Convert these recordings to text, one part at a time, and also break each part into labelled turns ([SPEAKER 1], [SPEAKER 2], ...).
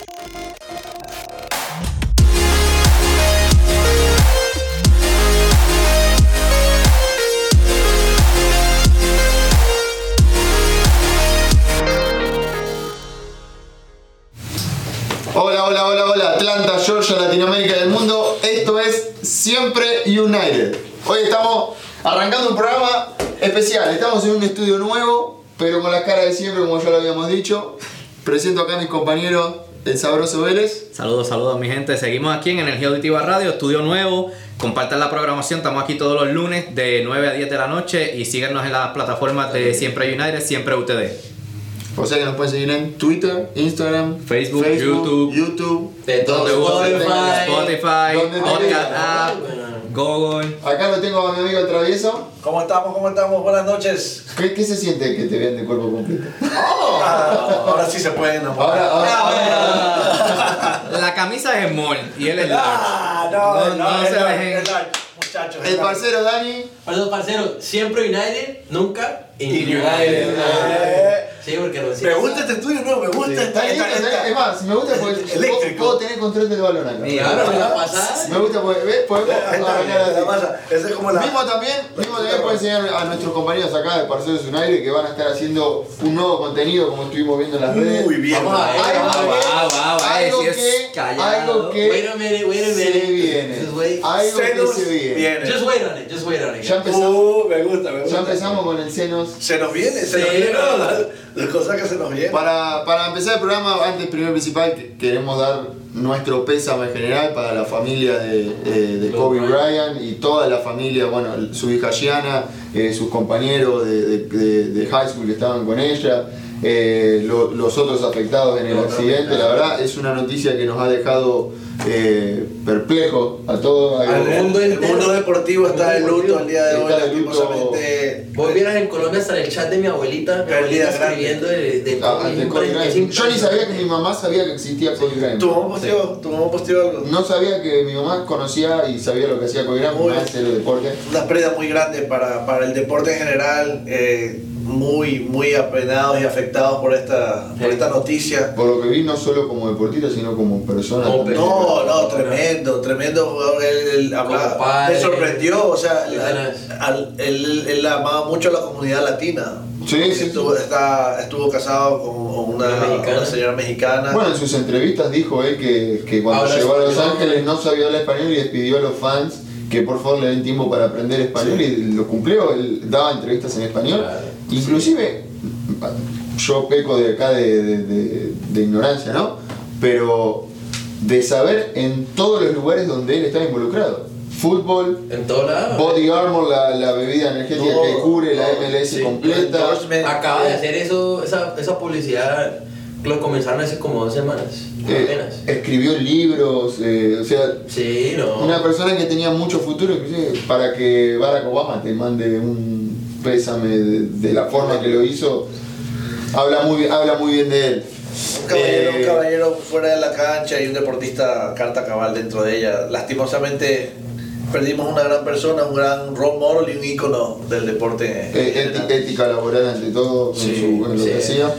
[SPEAKER 1] Hola, hola, hola, hola, Atlanta, Georgia, Latinoamérica y el mundo. Esto es Siempre United. Hoy estamos arrancando un programa especial. Estamos en un estudio nuevo, pero con la cara de siempre, como ya lo habíamos dicho. Presento acá a mis compañeros, el sabroso Vélez.
[SPEAKER 2] Saludos, saludos mi gente. Seguimos aquí en Energía Auditiva Radio, estudio nuevo. Compartan la programación, estamos aquí todos los lunes de 9 a 10 de la noche y síguenos en las plataformas de Siempre United, Siempre UTD.
[SPEAKER 1] O sea que nos pueden seguir en Twitter, Instagram,
[SPEAKER 2] Facebook, YouTube.
[SPEAKER 1] YouTube,
[SPEAKER 3] De todo,
[SPEAKER 2] Spotify,
[SPEAKER 1] Donde
[SPEAKER 2] Podcast. App, Google.
[SPEAKER 1] Acá lo tengo a mi amigo el travieso.
[SPEAKER 4] ¿Cómo estamos? ¿Cómo estamos? Buenas noches.
[SPEAKER 1] ¿Qué, qué se siente que te vean de cuerpo completo?
[SPEAKER 4] Ah, ahora sí se pueden enamorar.
[SPEAKER 1] Ahora, ahora, ahora.
[SPEAKER 2] La camisa es small y él es large.
[SPEAKER 4] Ah, no,
[SPEAKER 2] No,
[SPEAKER 4] no,
[SPEAKER 2] no
[SPEAKER 4] es
[SPEAKER 2] se dejen.
[SPEAKER 4] muchachos.
[SPEAKER 1] El parcero Dani.
[SPEAKER 3] Perdón, parcero, siempre United, nunca United. Sí, porque no
[SPEAKER 4] Me gusta este estudio, no, me gusta esta,
[SPEAKER 1] Está lindo,
[SPEAKER 4] esta,
[SPEAKER 1] está-
[SPEAKER 4] esta-
[SPEAKER 1] Es más, me gusta porque puedo, puedo tener control del balón acá.
[SPEAKER 3] La pasada.
[SPEAKER 1] Me gusta porque, ¿ves? Podemos
[SPEAKER 4] Esta- masa, esa es como la.
[SPEAKER 1] Mismo también, mismo también pueden enseñar a nuestros compañeros acá de Parceros United que van a estar haciendo un nuevo contenido como estuvimos viendo en las redes.
[SPEAKER 4] Muy bien.
[SPEAKER 3] Vamos a ver,
[SPEAKER 1] Algo
[SPEAKER 3] vamos a
[SPEAKER 1] que-
[SPEAKER 3] ver.
[SPEAKER 2] wow, wow,
[SPEAKER 1] algo
[SPEAKER 2] eh, sí
[SPEAKER 1] que,
[SPEAKER 2] callado.
[SPEAKER 1] algo que
[SPEAKER 3] Wait a minute, wait a
[SPEAKER 1] se
[SPEAKER 3] minute.
[SPEAKER 1] viene.
[SPEAKER 3] Just wait.
[SPEAKER 1] Algo que se viene.
[SPEAKER 4] viene.
[SPEAKER 3] Just wait on it, just wait on it.
[SPEAKER 1] Ya empezamos,
[SPEAKER 4] Uh, me gusta, me gusta.
[SPEAKER 1] ya empezamos con el senos.
[SPEAKER 4] Se nos viene, se nos viene.
[SPEAKER 3] no.
[SPEAKER 4] las, las cosas que se nos vienen.
[SPEAKER 1] Para, para empezar el programa, antes primero principal, que- queremos dar nuestro pésame en general para la familia de, eh, de Kobe Bryant y toda la familia, bueno, su hija Gianna, eh, sus compañeros de, de- de- de high school que estaban con ella, eh, lo- los otros afectados en el accidente. La verdad es una noticia que nos ha dejado eh, perplejos a todos.
[SPEAKER 3] Al
[SPEAKER 4] El,
[SPEAKER 3] mundo
[SPEAKER 4] el mundo deportivo está de luto al día de hoy, lastimosamente.
[SPEAKER 3] Vos vieras en Colombia hasta el chat de mi abuelita, mi
[SPEAKER 4] Perdida
[SPEAKER 3] abuelita
[SPEAKER 4] grande.
[SPEAKER 3] escribiendo de, de
[SPEAKER 1] Ah. Yo ni sabía que mi mamá sabía que existía Kobe Bryant.
[SPEAKER 4] ¿Tu mamá posteó, tu mamá posteó algo?
[SPEAKER 1] No sabía que mi mamá conocía y sabía lo que hacía Kobe Bryant,
[SPEAKER 4] Muy-
[SPEAKER 1] más el deporte.
[SPEAKER 4] una pérdida muy grande para, para el deporte en general, eh, muy, muy apenados y afectados por esta, por esta noticia.
[SPEAKER 1] Por lo que vi, no solo como deportista, sino como persona.
[SPEAKER 4] No, no, tremendo, tremendo jugador. Él, él hablaba- me sorprendió, o sea, él, él amaba mucho a la comunidad latina.
[SPEAKER 1] Sí, sí,
[SPEAKER 4] estuvo,
[SPEAKER 1] sí.
[SPEAKER 4] está- estuvo casado con una,
[SPEAKER 3] Una mexicana.
[SPEAKER 4] una señora mexicana.
[SPEAKER 1] Bueno, en sus entrevistas dijo él que, que cuando
[SPEAKER 3] Habla
[SPEAKER 1] llegó a Los. Ángeles no sabía hablar español y despidió a los fans que por favor le den tiempo para aprender español y lo cumplió. Él daba entrevistas en español.
[SPEAKER 3] Claro.
[SPEAKER 1] Inclusive, yo peco de acá de, de- de- de ignorancia, ¿no? Pero de saber en todos los lugares donde él estaba involucrado. Fútbol,
[SPEAKER 3] En todo lado.
[SPEAKER 1] Body Armor, la, la bebida energética
[SPEAKER 4] Todo,
[SPEAKER 1] que cubre la MLS
[SPEAKER 4] sí.
[SPEAKER 1] completa.
[SPEAKER 3] Acaba de hacer eso, esa, esa publicidad, lo comenzaron hace como dos semanas,
[SPEAKER 1] Eh,
[SPEAKER 3] apenas.
[SPEAKER 1] escribió libros, eh, o sea,
[SPEAKER 3] Sí, no.
[SPEAKER 1] una persona que tenía mucho futuro, inclusive para que Barack Obama te mande un pésame de, de la forma que lo hizo, habla muy, habla muy bien de él.
[SPEAKER 4] Un caballero,
[SPEAKER 1] Eh,
[SPEAKER 4] un caballero fuera de la cancha y un deportista carta cabal dentro de ella. Lastimosamente perdimos una gran persona, un gran role model y un ícono del deporte. en
[SPEAKER 1] eh, ética, ética laboral ante todo en,
[SPEAKER 4] Sí,
[SPEAKER 1] su- en lo
[SPEAKER 3] sí.
[SPEAKER 1] que hacía.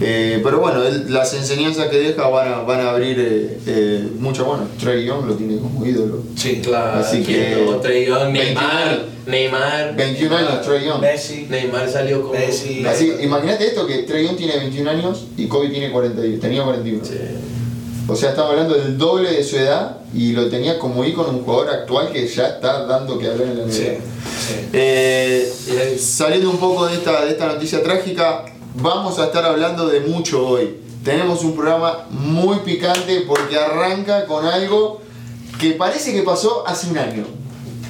[SPEAKER 1] Eh, pero bueno, él- las enseñanzas que deja van a, van a abrir eh, eh, mucho. Bueno, Trey Young lo tiene como ídolo.
[SPEAKER 4] Sí,
[SPEAKER 3] Claro,
[SPEAKER 1] Así que-.
[SPEAKER 3] Trey Young,
[SPEAKER 1] 21
[SPEAKER 3] Neymar, Neymar.
[SPEAKER 1] 21 años, Trey Young.
[SPEAKER 4] Messi.
[SPEAKER 3] Neymar salió como.
[SPEAKER 4] Messi.
[SPEAKER 1] Así, imagínate esto que Trey Young tiene 21 años y Kobe tiene 41, tenía 41.
[SPEAKER 3] Sí.
[SPEAKER 1] O sea, estamos hablando del doble de su edad y lo tenía como ícono un jugador actual que ya está dando que hablar en la NBA.
[SPEAKER 4] Sí, sí.
[SPEAKER 1] Eh,
[SPEAKER 3] Sí.
[SPEAKER 1] saliendo un poco de esta, de esta noticia trágica, vamos a estar hablando de mucho hoy. Tenemos un programa muy picante porque arranca con algo que parece que pasó hace un año.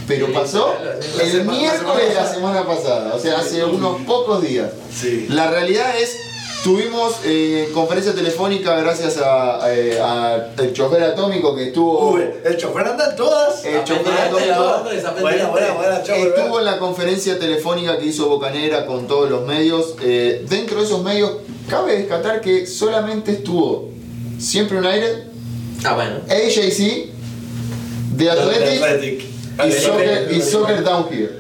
[SPEAKER 1] Pero pasó el miércoles de la
[SPEAKER 4] semana
[SPEAKER 1] pasada, o sea, hace unos pocos días. La realidad es, tuvimos eh, conferencia telefónica gracias a, eh, a el chofer atómico que estuvo,
[SPEAKER 4] Uy, el chofer anda en todas.
[SPEAKER 1] el chofer atómico
[SPEAKER 4] Buena, buena, buena, chofer.
[SPEAKER 1] estuvo en la conferencia telefónica que hizo Bocanera con todos los medios. Eh, dentro de esos medios, cabe destacar que solamente estuvo Siempre United,
[SPEAKER 3] Ah, bueno.
[SPEAKER 1] AJC, The Athletic
[SPEAKER 4] Athletic.
[SPEAKER 1] y Soccer, y Soccer Down Here.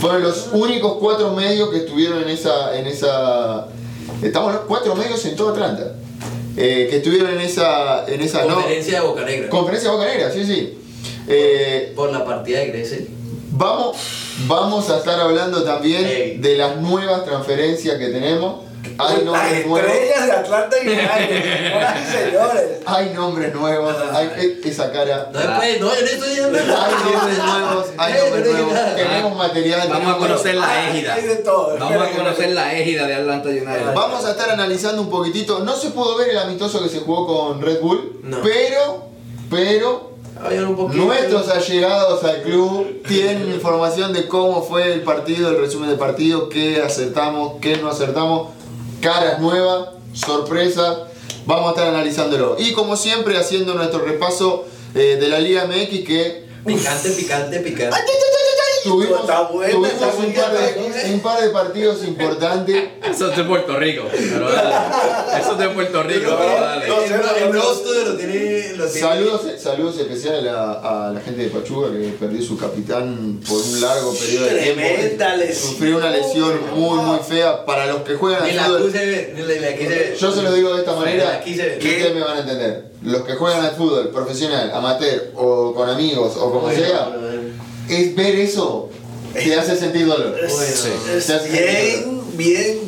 [SPEAKER 1] Fueron los únicos cuatro medios que estuvieron en esa. En esa estamos cuatro medios en toda Atlanta. eh, que estuvieron en esa, en esa no,
[SPEAKER 3] Conferencia de Boca Negra.
[SPEAKER 1] conferencia Boca Negra, sí, sí. Eh,
[SPEAKER 3] Por la partida de Gressel.
[SPEAKER 1] vamos, vamos a estar hablando también de las nuevas transferencias que tenemos. Hay
[SPEAKER 4] Las
[SPEAKER 1] nombres nuevos.
[SPEAKER 4] estrellas de Atlanta United, señoras y señores.
[SPEAKER 1] Hay nombres nuevos. Hay e- esa cara.
[SPEAKER 3] No, después, no, yo no estoy diciendo
[SPEAKER 1] Hay nombres nuevos. Hay nombres nuevos. Tenemos material.
[SPEAKER 2] Vamos a conocer la égida.
[SPEAKER 4] De todo.
[SPEAKER 2] Vamos a conocer la égida de Atlanta United.
[SPEAKER 1] Vamos a estar analizando un poquitito. No se pudo ver el amistoso que se jugó con Red Bull,
[SPEAKER 3] No.
[SPEAKER 1] pero, pero nuestros allegados al club tienen información de cómo fue el partido, el resumen del partido, qué acertamos, qué no acertamos, caras nuevas, sorpresas. Vamos a estar analizándolo. Y como siempre, haciendo nuestro repaso eh, de la Liga MX que
[SPEAKER 3] Picante, picante, picante.
[SPEAKER 1] Tuvimos,
[SPEAKER 4] Está buena,
[SPEAKER 1] tuvimos
[SPEAKER 4] está
[SPEAKER 1] un, par de, un par de partidos importantes.
[SPEAKER 2] Eso es de Puerto Rico. Pero dale. Eso es de Puerto Rico. pero dale.
[SPEAKER 4] No,
[SPEAKER 3] El nuevo- el nuevo estudio lo tiene. Lo tiene
[SPEAKER 1] Saludos, saludos especiales a, a la gente de Pachuca que perdió su capitán por un largo periodo de tiempo. Sufrió una lesión muy muy fea para los que juegan al
[SPEAKER 3] la
[SPEAKER 1] fútbol. Yo se lo digo de esta manera que ustedes me van a entender. Los que juegan al fútbol profesional, amateur o con amigos o como sea. Es ver eso te hace sentir dolor.
[SPEAKER 3] Bueno,
[SPEAKER 4] Es
[SPEAKER 1] Te hace sentir
[SPEAKER 4] bien,
[SPEAKER 1] dolor.
[SPEAKER 4] bien,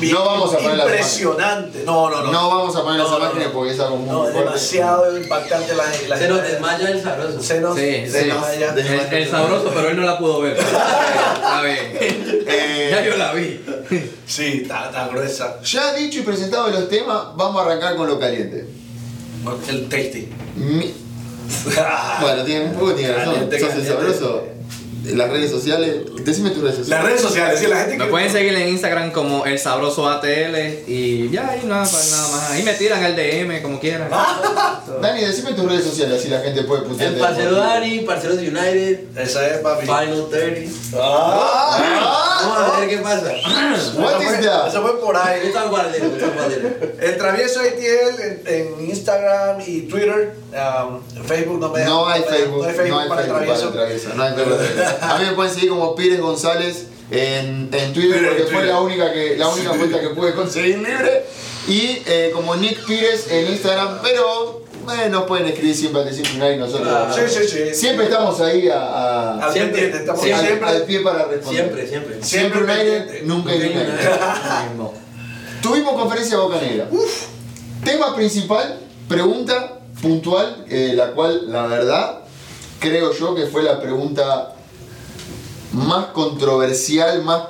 [SPEAKER 4] bien
[SPEAKER 1] No vamos a poner las
[SPEAKER 4] impresionante. No, no, no.
[SPEAKER 1] No vamos a poner
[SPEAKER 4] No,
[SPEAKER 1] las
[SPEAKER 4] no,
[SPEAKER 1] imágenes
[SPEAKER 4] no.
[SPEAKER 1] porque es algo muy
[SPEAKER 4] No, es
[SPEAKER 1] fuerte.
[SPEAKER 4] demasiado impactante la, la
[SPEAKER 3] Se nos desmaya el sabroso.
[SPEAKER 4] Se nos
[SPEAKER 2] Sí,
[SPEAKER 4] se
[SPEAKER 2] sí.
[SPEAKER 4] desmaya.
[SPEAKER 2] El, el sabroso, pero él no la pudo ver. Está bien.
[SPEAKER 1] Eh,
[SPEAKER 2] Ya yo la vi.
[SPEAKER 4] Sí, está, está gruesa.
[SPEAKER 1] ya dicho y presentado los temas, vamos a arrancar con lo caliente.
[SPEAKER 4] El tasty.
[SPEAKER 1] Mi- Bueno, tiene, un poco tiene razón. Sos el sabroso. Las redes sociales. Decime tus redes
[SPEAKER 4] Las
[SPEAKER 1] sociales.
[SPEAKER 4] redes sociales, sí, la gente
[SPEAKER 2] Me
[SPEAKER 4] que-
[SPEAKER 2] pueden seguir en Instagram como el sabroso ATL y ya ahí nada, pues nada más. Ahí me tiran el DM como quieran.
[SPEAKER 1] Dani, decime tus redes sociales así la gente puede putear.
[SPEAKER 3] El parcero Dani, parceros de United,
[SPEAKER 4] Esa es, papi.
[SPEAKER 3] Final 30.
[SPEAKER 4] Ah,
[SPEAKER 3] Vamos a ver qué pasa.
[SPEAKER 1] What is that?
[SPEAKER 4] Eso fue por ahí.
[SPEAKER 3] Está.
[SPEAKER 4] El travieso ITL en, en Instagram y Twitter. um, Facebook no me
[SPEAKER 1] No hay Facebook,
[SPEAKER 4] No hay Facebook para el
[SPEAKER 1] para
[SPEAKER 4] travieso.
[SPEAKER 1] el travieso, no hay Facebook. A mí me pueden seguir como Pires González en, en Twitter porque fue la única que la única cuenta que pude conseguir libre. Y eh, como Nick Pires en Instagram, pero eh, nos pueden escribir siempre al decir y nosotros.
[SPEAKER 3] Ah,
[SPEAKER 4] Sí, sí, sí.
[SPEAKER 1] Siempre estamos ahí a, a-
[SPEAKER 4] Al
[SPEAKER 3] Siempre,
[SPEAKER 4] pendiente, estamos
[SPEAKER 1] al-
[SPEAKER 4] siempre.
[SPEAKER 1] al pie para responder.
[SPEAKER 3] Siempre, siempre.
[SPEAKER 1] Siempre United,
[SPEAKER 4] pendiente.
[SPEAKER 1] nunca United.
[SPEAKER 3] United.
[SPEAKER 1] Tuvimos conferencia Boca Negra. Tema principal, pregunta puntual, eh, la cual la verdad creo yo que fue la pregunta más controversial, más,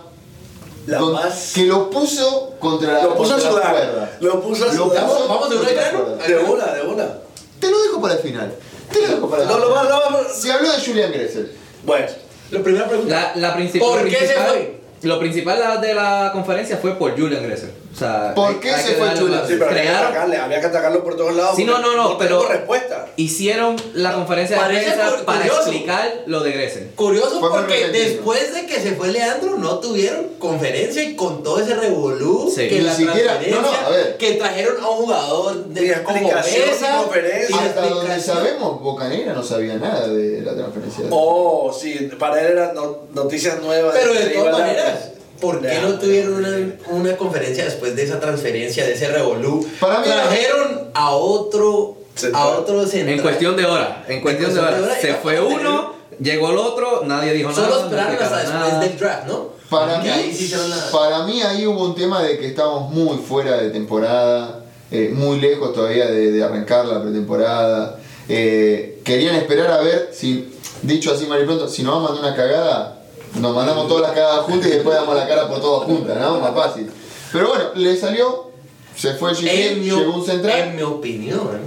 [SPEAKER 4] La
[SPEAKER 1] con-
[SPEAKER 4] más-
[SPEAKER 1] que lo puso contra la
[SPEAKER 4] Lo puso a sudar.
[SPEAKER 1] cuerda.
[SPEAKER 4] Lo puso a
[SPEAKER 1] Lo
[SPEAKER 4] sudar.
[SPEAKER 1] puso
[SPEAKER 3] Vamos de una
[SPEAKER 1] cuerda.
[SPEAKER 4] De una, de una.
[SPEAKER 1] Te lo dejo para el final. Te lo dejo para el
[SPEAKER 4] No,
[SPEAKER 1] final.
[SPEAKER 4] lo va, lo va.
[SPEAKER 1] Se habló de Julian Gressel.
[SPEAKER 4] Bueno,
[SPEAKER 3] La primera pregunta.
[SPEAKER 2] La, la princip-
[SPEAKER 3] ¿Por qué se
[SPEAKER 2] principal,
[SPEAKER 3] fue?
[SPEAKER 2] Lo principal de la conferencia fue por Julian Gressel. O sea,
[SPEAKER 1] ¿Por qué se fue
[SPEAKER 2] darle
[SPEAKER 1] Julian?
[SPEAKER 2] la-
[SPEAKER 4] sí, pero había que,
[SPEAKER 2] crearon-
[SPEAKER 4] atacarle, había que atacarlo por todos lados.
[SPEAKER 2] Sí, no, no, no, pero-
[SPEAKER 4] respuesta.
[SPEAKER 2] Hicieron la conferencia de
[SPEAKER 3] Parece
[SPEAKER 2] prensa para explicar lo de Gressel.
[SPEAKER 3] Curioso porque después de que se fue Leandro no tuvieron conferencia y con todo ese revolú
[SPEAKER 2] Sí.
[SPEAKER 3] que
[SPEAKER 1] Ni
[SPEAKER 3] la
[SPEAKER 1] siquiera-
[SPEAKER 3] transferencia
[SPEAKER 1] no, no, a ver.
[SPEAKER 3] que trajeron a un jugador de como Mesa
[SPEAKER 1] Hasta donde sabemos, Boca Negra no sabía nada de la transferencia.
[SPEAKER 4] Oh, sí, para él eran no- noticias nuevas.
[SPEAKER 3] Pero de todas maneras, ¿por qué no tuvieron una, una conferencia después de esa transferencia, de ese revolú?
[SPEAKER 1] Para mí-
[SPEAKER 3] Trajeron a otro a otro central.
[SPEAKER 2] En cuestión de hora. En cuestión de hora. Se fue uno, llegó el otro, nadie dijo nada.
[SPEAKER 3] Solo
[SPEAKER 2] no
[SPEAKER 3] esperaron hasta después del draft, ¿no?
[SPEAKER 1] Para mí,
[SPEAKER 3] ahí
[SPEAKER 1] para mí ahí hubo un tema de que estábamos muy fuera de temporada, eh, muy lejos todavía de, de arrancar la pretemporada. Eh, querían esperar a ver si, dicho así mal y pronto, si nos vamos a mandar una cagada, nos mandamos todas las cagadas juntas y después damos la cara por todas juntas, ¿no? Más fácil. Pero bueno, le salió, se fue
[SPEAKER 3] En mi,
[SPEAKER 1] llegó un
[SPEAKER 3] en
[SPEAKER 1] central.
[SPEAKER 3] mi opinión,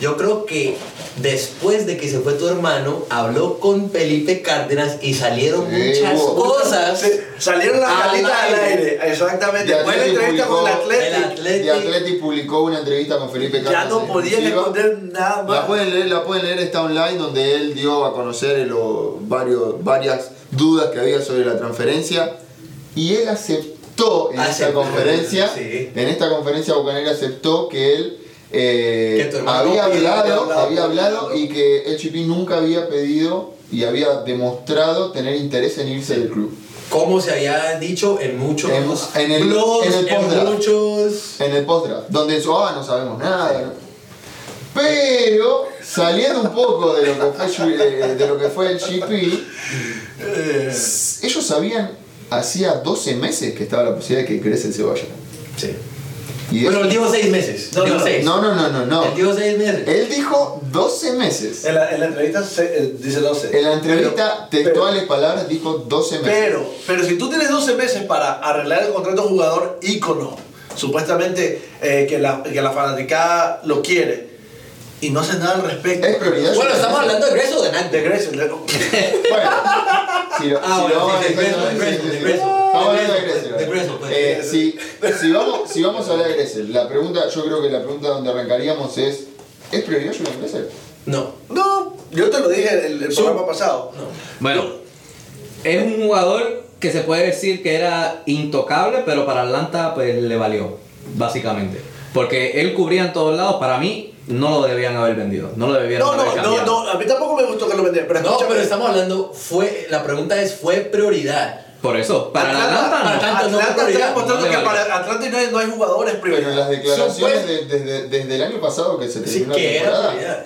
[SPEAKER 3] yo creo que después de que se fue tu hermano, habló con Felipe Cárdenas y salieron
[SPEAKER 1] Sí,
[SPEAKER 3] muchas cosas.
[SPEAKER 4] Salieron las
[SPEAKER 3] Al
[SPEAKER 4] calitas al
[SPEAKER 3] aire.
[SPEAKER 4] aire. Exactamente.
[SPEAKER 1] De
[SPEAKER 4] la entrevista con el
[SPEAKER 1] publicó-
[SPEAKER 3] El
[SPEAKER 4] Atlético.
[SPEAKER 3] Atleti-
[SPEAKER 1] Y Atleti publicó una entrevista con Felipe
[SPEAKER 4] Ya
[SPEAKER 1] Cárdenas.
[SPEAKER 4] no podían esconder nada
[SPEAKER 1] La
[SPEAKER 4] más.
[SPEAKER 1] pueden leer, la pueden leer, está online donde él dio a conocer lo- varios, varias dudas que había sobre la transferencia y él aceptó en esta conferencia,
[SPEAKER 3] sí.
[SPEAKER 1] en esta conferencia Bocanera aceptó que él eh, había hablado,
[SPEAKER 4] había hablado,
[SPEAKER 1] había hablado
[SPEAKER 4] hablado.
[SPEAKER 1] y que el Chipi nunca había pedido y había demostrado tener interés en irse del club.
[SPEAKER 3] como se había dicho en muchos
[SPEAKER 1] En- en el-
[SPEAKER 3] blogs,
[SPEAKER 1] en el
[SPEAKER 3] en
[SPEAKER 1] post-draft.
[SPEAKER 3] muchos...
[SPEAKER 1] en el post-draft, donde eso, ah, no sabemos nada. ¿no? Pero, saliendo un poco de lo que fue, eh, de lo que fue el GP, ellos sabían hacía 12 meses que estaba la posibilidad de que Gressel se vaya.
[SPEAKER 3] Sí.
[SPEAKER 1] Y
[SPEAKER 3] Bueno, él dijo seis meses.
[SPEAKER 4] No,
[SPEAKER 3] dijo
[SPEAKER 4] no,
[SPEAKER 3] seis.
[SPEAKER 1] no, no, no, no, no.
[SPEAKER 3] Él dijo seis meses.
[SPEAKER 1] Él dijo 12 meses.
[SPEAKER 4] En la, en la entrevista se- eh, dice 12.
[SPEAKER 1] En la entrevista,
[SPEAKER 4] Pero-
[SPEAKER 1] textuales palabras, dijo 12 meses.
[SPEAKER 4] Pero, pero si tú tienes 12 meses para arreglar el contrato de jugador ícono, supuestamente eh, que, la, que la fanaticada lo quiere, y no haces nada al respecto.
[SPEAKER 1] Es prioridad.
[SPEAKER 3] Bueno, estamos hablando de Greso o de Nante.
[SPEAKER 4] De Gressel, de-
[SPEAKER 1] Bueno, si lo,
[SPEAKER 3] Ah,
[SPEAKER 1] si
[SPEAKER 3] bueno,
[SPEAKER 1] lo vamos a
[SPEAKER 3] sí, de de.
[SPEAKER 1] Estamos hablando de Gressel.
[SPEAKER 3] de pues.
[SPEAKER 1] Eh, si, si, vamos, si vamos a hablar de Gressel, la pregunta, yo creo que la pregunta donde arrancaríamos es: ¿es prioridad Julian Gressel?
[SPEAKER 3] No.
[SPEAKER 4] No, yo te lo dije el, el programa pasado.
[SPEAKER 3] No.
[SPEAKER 2] Bueno, es un jugador que se puede decir que era intocable, pero para Atlanta pues le valió, básicamente. Porque él cubría en todos lados, para mí no lo debían haber vendido, no lo debían
[SPEAKER 4] No,
[SPEAKER 2] haber
[SPEAKER 4] no, no,
[SPEAKER 2] cambiado.
[SPEAKER 4] no, a mí tampoco me gustó que lo vendieran, pero
[SPEAKER 3] No,
[SPEAKER 4] escúchame.
[SPEAKER 3] pero estamos hablando, fue, la pregunta es, ¿fue prioridad?
[SPEAKER 2] Por eso, para
[SPEAKER 4] Atlanta-
[SPEAKER 2] Atlanta, no.
[SPEAKER 3] para Atlanta no
[SPEAKER 4] Atlanta está
[SPEAKER 2] no
[SPEAKER 4] que para Atlanta no hay, no hay jugadores
[SPEAKER 1] Pero en
[SPEAKER 4] prioridad.
[SPEAKER 1] las declaraciones de- desde, desde el año pasado que se
[SPEAKER 3] Sí,
[SPEAKER 1] terminó
[SPEAKER 3] que
[SPEAKER 1] la
[SPEAKER 3] era
[SPEAKER 1] temporada,
[SPEAKER 3] prioridad.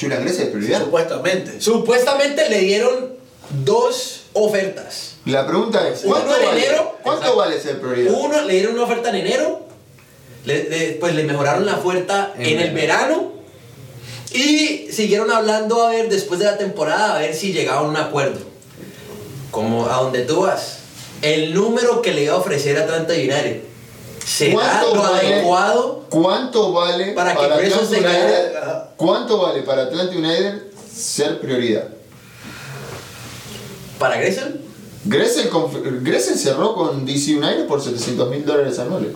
[SPEAKER 1] Julian Gressel es prioridad.
[SPEAKER 4] Supuestamente.
[SPEAKER 3] Supuestamente le dieron dos ofertas.
[SPEAKER 1] La pregunta es:
[SPEAKER 3] Uno
[SPEAKER 1] ¿cuánto,
[SPEAKER 3] en
[SPEAKER 1] vale,
[SPEAKER 3] enero,
[SPEAKER 1] ¿cuánto vale ser prioridad?
[SPEAKER 3] Uno, le dieron una oferta en enero, le- le- pues le mejoraron la oferta
[SPEAKER 2] En
[SPEAKER 3] en, el verano y siguieron hablando a ver después de la temporada a ver si llegaban a un acuerdo. Como a donde tú vas, el número que le iba a ofrecer a Atlanta United será
[SPEAKER 1] ¿Cuánto
[SPEAKER 3] lo
[SPEAKER 1] vale?
[SPEAKER 3] adecuado.
[SPEAKER 1] ¿Cuánto vale
[SPEAKER 3] Para que
[SPEAKER 1] Atlanta
[SPEAKER 3] se
[SPEAKER 1] United? ¿Cuánto vale para Atlanta United ser prioridad?
[SPEAKER 3] para Gressel.
[SPEAKER 1] Gressel, Gressel cerró con DC United por 700 mil dólares anuales.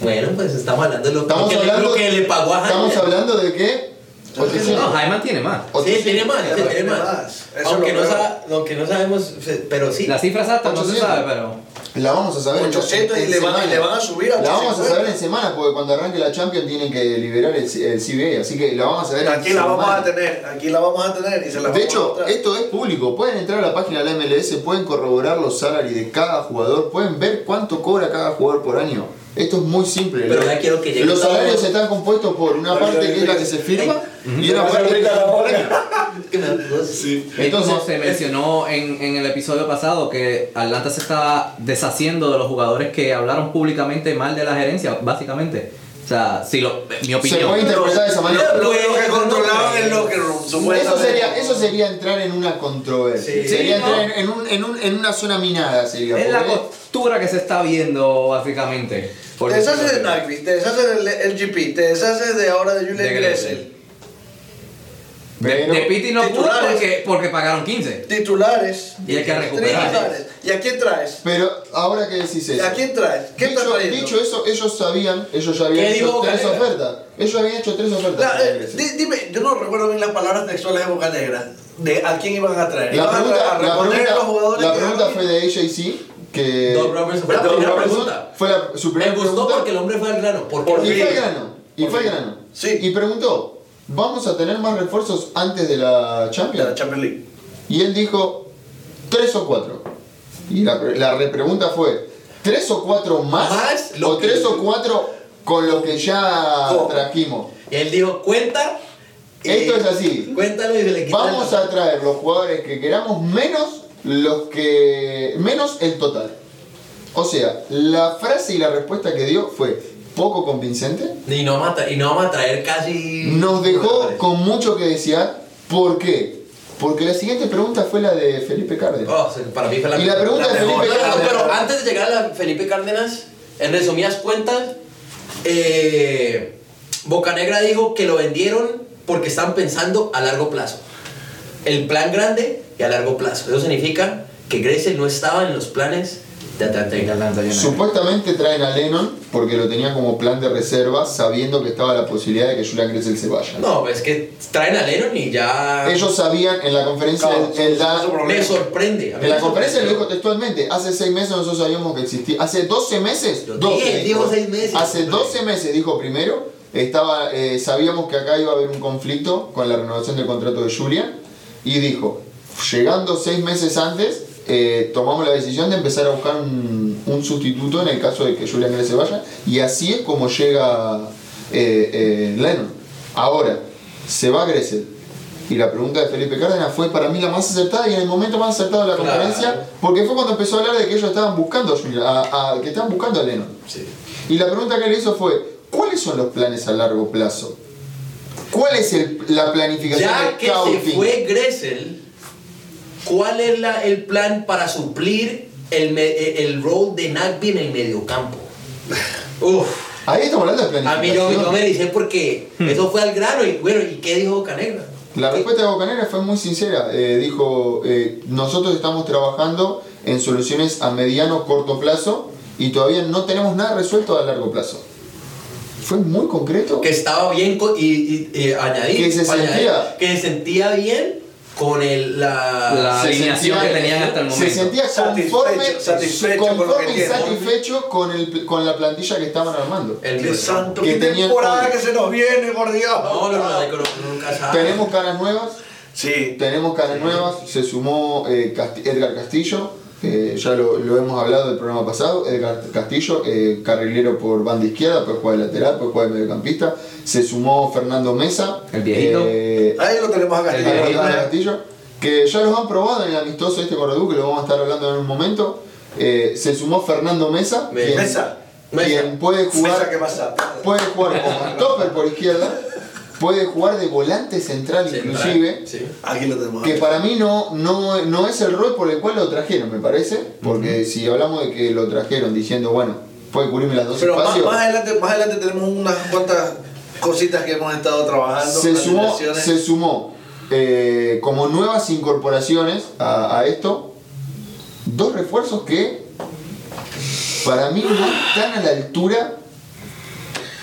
[SPEAKER 3] Bueno, pues estamos hablando de lo,
[SPEAKER 1] Estamos
[SPEAKER 3] que, le-
[SPEAKER 1] hablando,
[SPEAKER 3] lo que le pagó a
[SPEAKER 1] estamos
[SPEAKER 3] Jaime.
[SPEAKER 1] hablando de qué?
[SPEAKER 2] No,
[SPEAKER 1] 800.
[SPEAKER 2] Jaime tiene más.
[SPEAKER 3] Sí, tiene más, sí,
[SPEAKER 4] Tiene
[SPEAKER 3] tiene
[SPEAKER 4] más.
[SPEAKER 3] más.
[SPEAKER 4] Eso
[SPEAKER 3] Aunque no,
[SPEAKER 4] creo.
[SPEAKER 3] sa- aunque no sabemos, pero sí.
[SPEAKER 2] La cifra exacta no se
[SPEAKER 1] 800.
[SPEAKER 2] sabe, pero...
[SPEAKER 1] La vamos a saber en-
[SPEAKER 4] 800 y
[SPEAKER 1] en
[SPEAKER 4] le van-
[SPEAKER 1] semana.
[SPEAKER 4] y le van a subir a
[SPEAKER 1] La vamos a
[SPEAKER 4] 850.
[SPEAKER 1] saber en semana porque cuando arranque la Champions tienen que liberar el, C- el CBA, así que la vamos a saber en
[SPEAKER 4] Aquí la vamos
[SPEAKER 1] semana.
[SPEAKER 4] a tener, aquí la vamos a tener y se la
[SPEAKER 1] De
[SPEAKER 4] vamos a
[SPEAKER 1] hecho, esto es público. Pueden entrar a la página de la MLS, pueden corroborar los salarios de cada jugador, pueden ver cuánto cobra cada jugador por año. Esto es muy simple.
[SPEAKER 3] Pero
[SPEAKER 1] Los-
[SPEAKER 3] ya quiero que
[SPEAKER 1] Los salarios están compuestos por una
[SPEAKER 4] Pero
[SPEAKER 1] parte que es la que se firma y una parte que
[SPEAKER 3] cosa.
[SPEAKER 4] Sí.
[SPEAKER 2] Es como
[SPEAKER 1] Entonces,
[SPEAKER 2] se mencionó en, en el episodio pasado que Atlanta se estaba deshaciendo de los jugadores que hablaron públicamente mal de la gerencia, básicamente. O sea, si lo, mi
[SPEAKER 1] se
[SPEAKER 2] opinión.
[SPEAKER 1] puede interpretar de esa manera.
[SPEAKER 4] Lo, lo que controlaban el locker room,
[SPEAKER 1] Eso sería, eso sería entrar en una controversia.
[SPEAKER 3] Sí.
[SPEAKER 1] sería
[SPEAKER 2] Sí,
[SPEAKER 1] entrar
[SPEAKER 2] ¿no?
[SPEAKER 1] en, un- en un- en una zona minada. Sería,
[SPEAKER 2] Es la
[SPEAKER 1] porque-
[SPEAKER 2] costura que se está viendo, básicamente. Por
[SPEAKER 4] Te deshaces de. Nagby, te deshaces del LGP, te deshaces de ahora de Julian
[SPEAKER 2] De Gressel. De, de Pitti no pudo
[SPEAKER 4] titulares.
[SPEAKER 2] porque, porque pagaron 15.
[SPEAKER 4] Titulares.
[SPEAKER 2] Y hay que recuperar.
[SPEAKER 4] Titulares. ¿Y a quién traes?
[SPEAKER 1] Pero ahora que decís eso.
[SPEAKER 4] ¿A quién traes? ¿Qué
[SPEAKER 1] dicho, dicho eso, ellos sabían, ellos ya habían
[SPEAKER 3] ¿Qué
[SPEAKER 1] hecho
[SPEAKER 3] dijo
[SPEAKER 1] tres ofertas. Ellos habían hecho tres ofertas.
[SPEAKER 4] La- eh, dime, yo no recuerdo bien las palabras textuales de Boca Negra. De a quién iban a traer.
[SPEAKER 1] La
[SPEAKER 4] ¿Iban a
[SPEAKER 1] pregunta,
[SPEAKER 4] a
[SPEAKER 1] la pregunta-
[SPEAKER 4] a los jugadores
[SPEAKER 1] la pregunta fue de AJC, que
[SPEAKER 3] fue la primera pregunta.
[SPEAKER 1] Fue la, su
[SPEAKER 3] Me gustó
[SPEAKER 1] pregunta.
[SPEAKER 3] porque el hombre fue al grano. ¿Por qué?
[SPEAKER 4] Por
[SPEAKER 1] Y fue al grano. Y
[SPEAKER 4] Por
[SPEAKER 1] fue al
[SPEAKER 4] fin.
[SPEAKER 1] grano.
[SPEAKER 4] Sí.
[SPEAKER 1] Y preguntó, ¿vamos a tener más refuerzos antes de la
[SPEAKER 4] de la
[SPEAKER 1] Champions?
[SPEAKER 4] Champions League.
[SPEAKER 1] Y él dijo, tres o cuatro. Y la, la repregunta fue, ¿tres o cuatro más?
[SPEAKER 3] Más
[SPEAKER 1] ¿O
[SPEAKER 3] que-
[SPEAKER 1] tres o cuatro con lo que ya
[SPEAKER 4] ¿Cómo?
[SPEAKER 1] trajimos?
[SPEAKER 3] Y él dijo, cuenta.
[SPEAKER 1] Esto es así.
[SPEAKER 3] Cuéntalo y le
[SPEAKER 1] Vamos a traer los jugadores que queramos menos los que menos el total. O sea, la frase y la respuesta que dio fue poco convincente.
[SPEAKER 3] Y no, vamos a y no vamos a traer casi.
[SPEAKER 1] Nos dejó con mucho que desear. ¿Por qué? Porque la siguiente pregunta fue la de Felipe Cárdenas.
[SPEAKER 3] Oh, para mí fue la
[SPEAKER 1] Y la pregunta de. Felipe
[SPEAKER 3] no,
[SPEAKER 1] Cárdenas.
[SPEAKER 3] pero antes de llegar a la Felipe Cárdenas, en resumidas cuentas, eh, Bocanegra dijo que lo vendieron porque estaban pensando a largo plazo. El plan grande y a largo plazo. Eso significa que Gressel no estaba en los planes de Atlanta
[SPEAKER 2] De
[SPEAKER 3] United.
[SPEAKER 2] Atlanta United.
[SPEAKER 1] Supuestamente traen a Lennon porque lo tenía como plan de reserva, sabiendo que estaba la posibilidad de que Julian Gressel se vaya.
[SPEAKER 3] No, es que traen a Lennon y ya.
[SPEAKER 1] Ellos sabían en la conferencia,
[SPEAKER 4] Claro,
[SPEAKER 1] da-
[SPEAKER 3] me sorprende. a mí
[SPEAKER 1] En la
[SPEAKER 3] me
[SPEAKER 1] conferencia lo
[SPEAKER 3] sorprendió.
[SPEAKER 1] dijo textualmente, hace seis meses nosotros sabíamos que existía, hace 12 meses,
[SPEAKER 3] Yo
[SPEAKER 1] 12,
[SPEAKER 3] dije, dijo seis meses.
[SPEAKER 1] hace 12 meses dijo primero, estaba, eh, sabíamos que acá iba a haber un conflicto con la renovación del contrato de Julian y dijo, llegando seis meses antes, eh, tomamos la decisión de empezar a buscar un, un sustituto en el caso de que Julian Gressel vaya y así es como llega eh, eh, Lennon. Ahora, se va Gressel. Y la pregunta de Felipe Cárdenas fue para mí la más acertada y en el momento más acertado de la
[SPEAKER 3] Claro.
[SPEAKER 1] conferencia, porque fue cuando empezó a hablar de que ellos estaban buscando a, Julian- a- a- que estaban buscando a Lennon.
[SPEAKER 3] Sí.
[SPEAKER 1] Y la pregunta que le hizo fue, ¿cuáles son los planes a largo plazo? ¿Cuál es el- la planificación
[SPEAKER 3] Ya
[SPEAKER 1] de
[SPEAKER 3] que se fue Gressel, ¿cuál es la- el plan para suplir el, eh, el rol de Nagby en el mediocampo? Uf,
[SPEAKER 1] Ahí estamos hablando de
[SPEAKER 3] a mí
[SPEAKER 1] planificación.
[SPEAKER 3] yo, yo me dice porque eso fue al grano y bueno, ¿y qué dijo Bocanegra?
[SPEAKER 1] La respuesta de Bocanera fue muy sincera. Eh, dijo, eh, nosotros estamos trabajando en soluciones a mediano, corto plazo y todavía no tenemos nada resuelto a largo plazo. Fue muy concreto.
[SPEAKER 3] Que estaba bien y, y- y añadí,
[SPEAKER 1] Que se sentía-
[SPEAKER 3] que se sentía bien con el, la,
[SPEAKER 2] La
[SPEAKER 1] se
[SPEAKER 2] alineación
[SPEAKER 1] sentía-
[SPEAKER 2] que tenían hasta el
[SPEAKER 1] Se
[SPEAKER 2] momento.
[SPEAKER 1] sentía
[SPEAKER 4] Satisfecho,
[SPEAKER 1] conforme,
[SPEAKER 4] satisfecho con lo
[SPEAKER 1] conforme
[SPEAKER 4] que
[SPEAKER 1] y satisfecho con, el, con la plantilla que estaban armando.
[SPEAKER 3] el
[SPEAKER 4] ¡Qué santo!
[SPEAKER 1] Que
[SPEAKER 4] ¡Qué
[SPEAKER 1] tenían
[SPEAKER 4] temporada que se nos viene, por Dios!
[SPEAKER 3] No, no, no, no, nunca sabe.
[SPEAKER 1] Tenemos caras nuevas,
[SPEAKER 4] Sí.
[SPEAKER 1] tenemos caras nuevas, se sumó eh, Casti- Edgar Castillo, eh, ya lo, lo hemos hablado del programa pasado, Edgar Castillo, eh, carrilero por banda izquierda, puede jugar de lateral, puede jugar de mediocampista, se sumó Fernando Mesa,
[SPEAKER 2] El viejito.
[SPEAKER 1] eh,
[SPEAKER 4] Ahí lo tenemos acá.
[SPEAKER 2] El viejito.
[SPEAKER 1] Castillo, que ya los han probado en el amistoso este con Redu, que lo vamos a estar hablando en un momento. Eh, se sumó Fernando Mesa,
[SPEAKER 3] Me-
[SPEAKER 1] quien,
[SPEAKER 4] Mesa.
[SPEAKER 1] quien puede
[SPEAKER 4] Mesa
[SPEAKER 1] jugar,
[SPEAKER 4] que pasa.
[SPEAKER 1] puede jugar como stopper por izquierda, puede jugar de volante central,
[SPEAKER 3] Central,
[SPEAKER 1] inclusive.
[SPEAKER 3] sí.
[SPEAKER 4] Aquí lo tenemos.
[SPEAKER 1] Que
[SPEAKER 4] acá.
[SPEAKER 1] para mí no, no, no es el rol por el cual lo trajeron, me parece. Porque si hablamos de que lo trajeron diciendo, bueno, puede cubrirme las dos
[SPEAKER 4] Pero más,
[SPEAKER 1] espacios.
[SPEAKER 4] más adelante, más adelante tenemos unas cuantas cositas que hemos estado trabajando.
[SPEAKER 1] se sumó, se sumó eh, como nuevas incorporaciones a, a esto dos refuerzos que para mí no están a la altura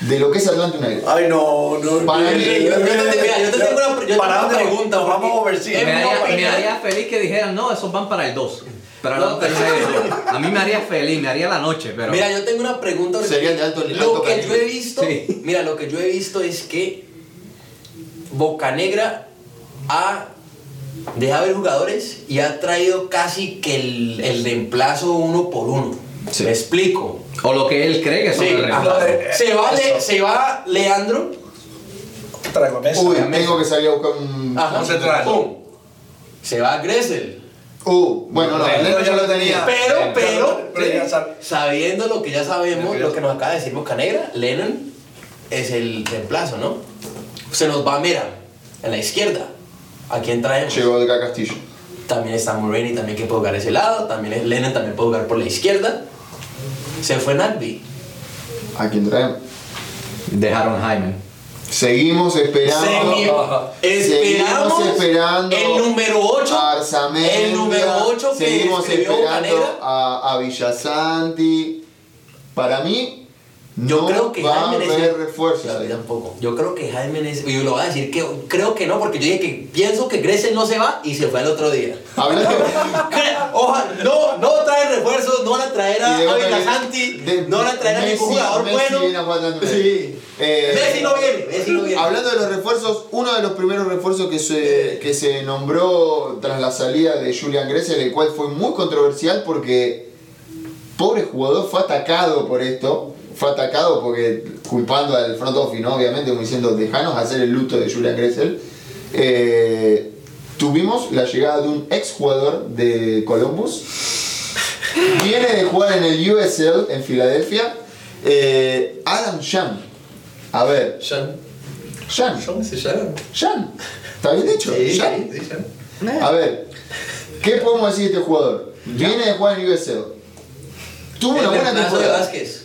[SPEAKER 1] de lo que es Atlanta United.
[SPEAKER 4] Ay, no, no.
[SPEAKER 1] Para mí-
[SPEAKER 3] Yo- yo te- mira, yo te tengo una- yo tengo pregunta,
[SPEAKER 4] vamos a overseas.
[SPEAKER 3] Eh,
[SPEAKER 2] Me haría, feliz que dijeran, no, esos van para el 2. Para
[SPEAKER 3] No,
[SPEAKER 2] la tercera edición. A mí me haría feliz, me haría la noche, pero.
[SPEAKER 3] Mira, yo tengo una pregunta.
[SPEAKER 1] Serían de alto-
[SPEAKER 3] Lo
[SPEAKER 1] alto
[SPEAKER 3] que yo he visto,
[SPEAKER 2] Sí.
[SPEAKER 3] mira, lo que yo he visto es que Bocanegra ha dejado ir jugadores y ha traído casi que el, el reemplazo uno por uno.
[SPEAKER 2] Sí.
[SPEAKER 3] Me explico.
[SPEAKER 2] o lo que él cree que son
[SPEAKER 3] Sí,
[SPEAKER 2] el
[SPEAKER 3] ajá.
[SPEAKER 2] reemplazo.
[SPEAKER 3] se, va Le- se va Leandro.
[SPEAKER 4] Traigo mesa.
[SPEAKER 1] Uy, tengo que salir a buscar un.
[SPEAKER 3] Ajá,
[SPEAKER 4] Un central.
[SPEAKER 3] pum. Se va Gressel.
[SPEAKER 1] Uh, bueno, no, Leno ya lo tenía.
[SPEAKER 3] Pero, pero, sabiendo lo que ya sabemos,
[SPEAKER 4] Lo que
[SPEAKER 3] nos acaba de decir Bocanegra, Lennon es el reemplazo, ¿no? Se nos va Mera en la izquierda. ¿A quién traemos?
[SPEAKER 1] Llegó de Castillo.
[SPEAKER 3] También está Mulroney también que puede jugar ese lado. También es Lennon también puede jugar por la izquierda. Se fue Nagby.
[SPEAKER 1] ¿A quién traemos?
[SPEAKER 2] Dejaron Jaime.
[SPEAKER 1] Seguimos esperando.
[SPEAKER 3] Segui-
[SPEAKER 1] Seguimos esperando
[SPEAKER 3] el número 8.
[SPEAKER 1] a Arzamendia,
[SPEAKER 3] El número 8 que
[SPEAKER 1] Seguimos esperando a, a Villasanti. Para mí,
[SPEAKER 3] Yo
[SPEAKER 1] no
[SPEAKER 3] creo que
[SPEAKER 1] va a
[SPEAKER 3] Jaime es
[SPEAKER 1] haber refuerzos.
[SPEAKER 3] Tampoco. Yo creo que Jaime es. Yo lo voy a decir que creo que no, porque yo dije que pienso que Gressel no se va y se fue al otro día. Ojalá, no, no traen refuerzos, no van a traer a
[SPEAKER 1] y de
[SPEAKER 3] Ávila
[SPEAKER 1] Boca-
[SPEAKER 3] Santi,
[SPEAKER 1] de-
[SPEAKER 3] no van a traer a ningún jugador
[SPEAKER 1] Messi
[SPEAKER 3] bueno.
[SPEAKER 1] a.
[SPEAKER 3] Sí.
[SPEAKER 1] Eh,
[SPEAKER 3] Messi no viene, Messi no viene.
[SPEAKER 1] Hablando de los refuerzos, uno de los primeros refuerzos que se, que se nombró tras la salida de Julian Gressel, el cual fue muy controversial porque pobre jugador fue atacado por esto, fue atacado porque culpando al front office, ¿no? obviamente, como diciendo, dejanos hacer el luto de Julian Gressel. Eh, tuvimos la llegada de un ex jugador de Columbus, viene de jugar en el USL en Filadelfia, eh, Adam Sham. A ver.
[SPEAKER 3] ¿Se llama?
[SPEAKER 1] Jan, ¿está bien dicho?
[SPEAKER 3] Sí,
[SPEAKER 1] Jan.
[SPEAKER 3] sí.
[SPEAKER 1] A ver, ¿qué podemos decir de este jugador? Viene de jugar en USL. Tuvo una
[SPEAKER 3] El
[SPEAKER 1] buena
[SPEAKER 3] de
[SPEAKER 1] temporada.
[SPEAKER 3] Vázquez.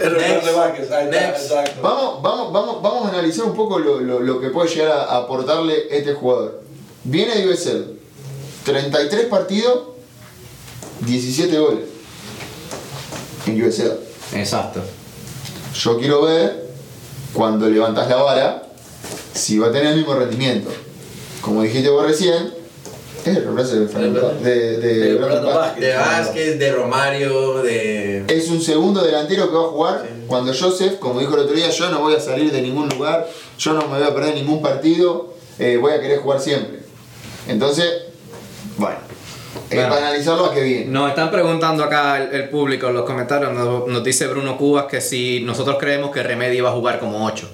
[SPEAKER 4] Ahí está, exacto.
[SPEAKER 1] Vamos, vamos, vamos, vamos a analizar un poco lo, lo- lo que puede llegar a, a aportarle este jugador. Viene de USL, 33 partidos, 17 goles en USL.
[SPEAKER 2] Exacto.
[SPEAKER 1] Yo quiero ver cuando levantas la vara si va a tener el mismo rendimiento. Como dijiste vos recién, es el reemplazo de Fernando- de, de,
[SPEAKER 4] De
[SPEAKER 1] Brandon Vázquez.
[SPEAKER 3] De Vázquez, de Romario, de.
[SPEAKER 1] Es un segundo delantero que va a jugar cuando Joseph, como dijo el otro día, yo no voy a salir de ningún lugar, yo no me voy a perder ningún partido, eh, voy a querer jugar siempre. Entonces, bueno, Eh,
[SPEAKER 2] Bueno.
[SPEAKER 1] para analizarlo a qué viene.
[SPEAKER 2] Nos están preguntando acá el, el público en los comentarios, nos, nos dice Bruno Cubas que si nosotros creemos que Remedy va a jugar como 8.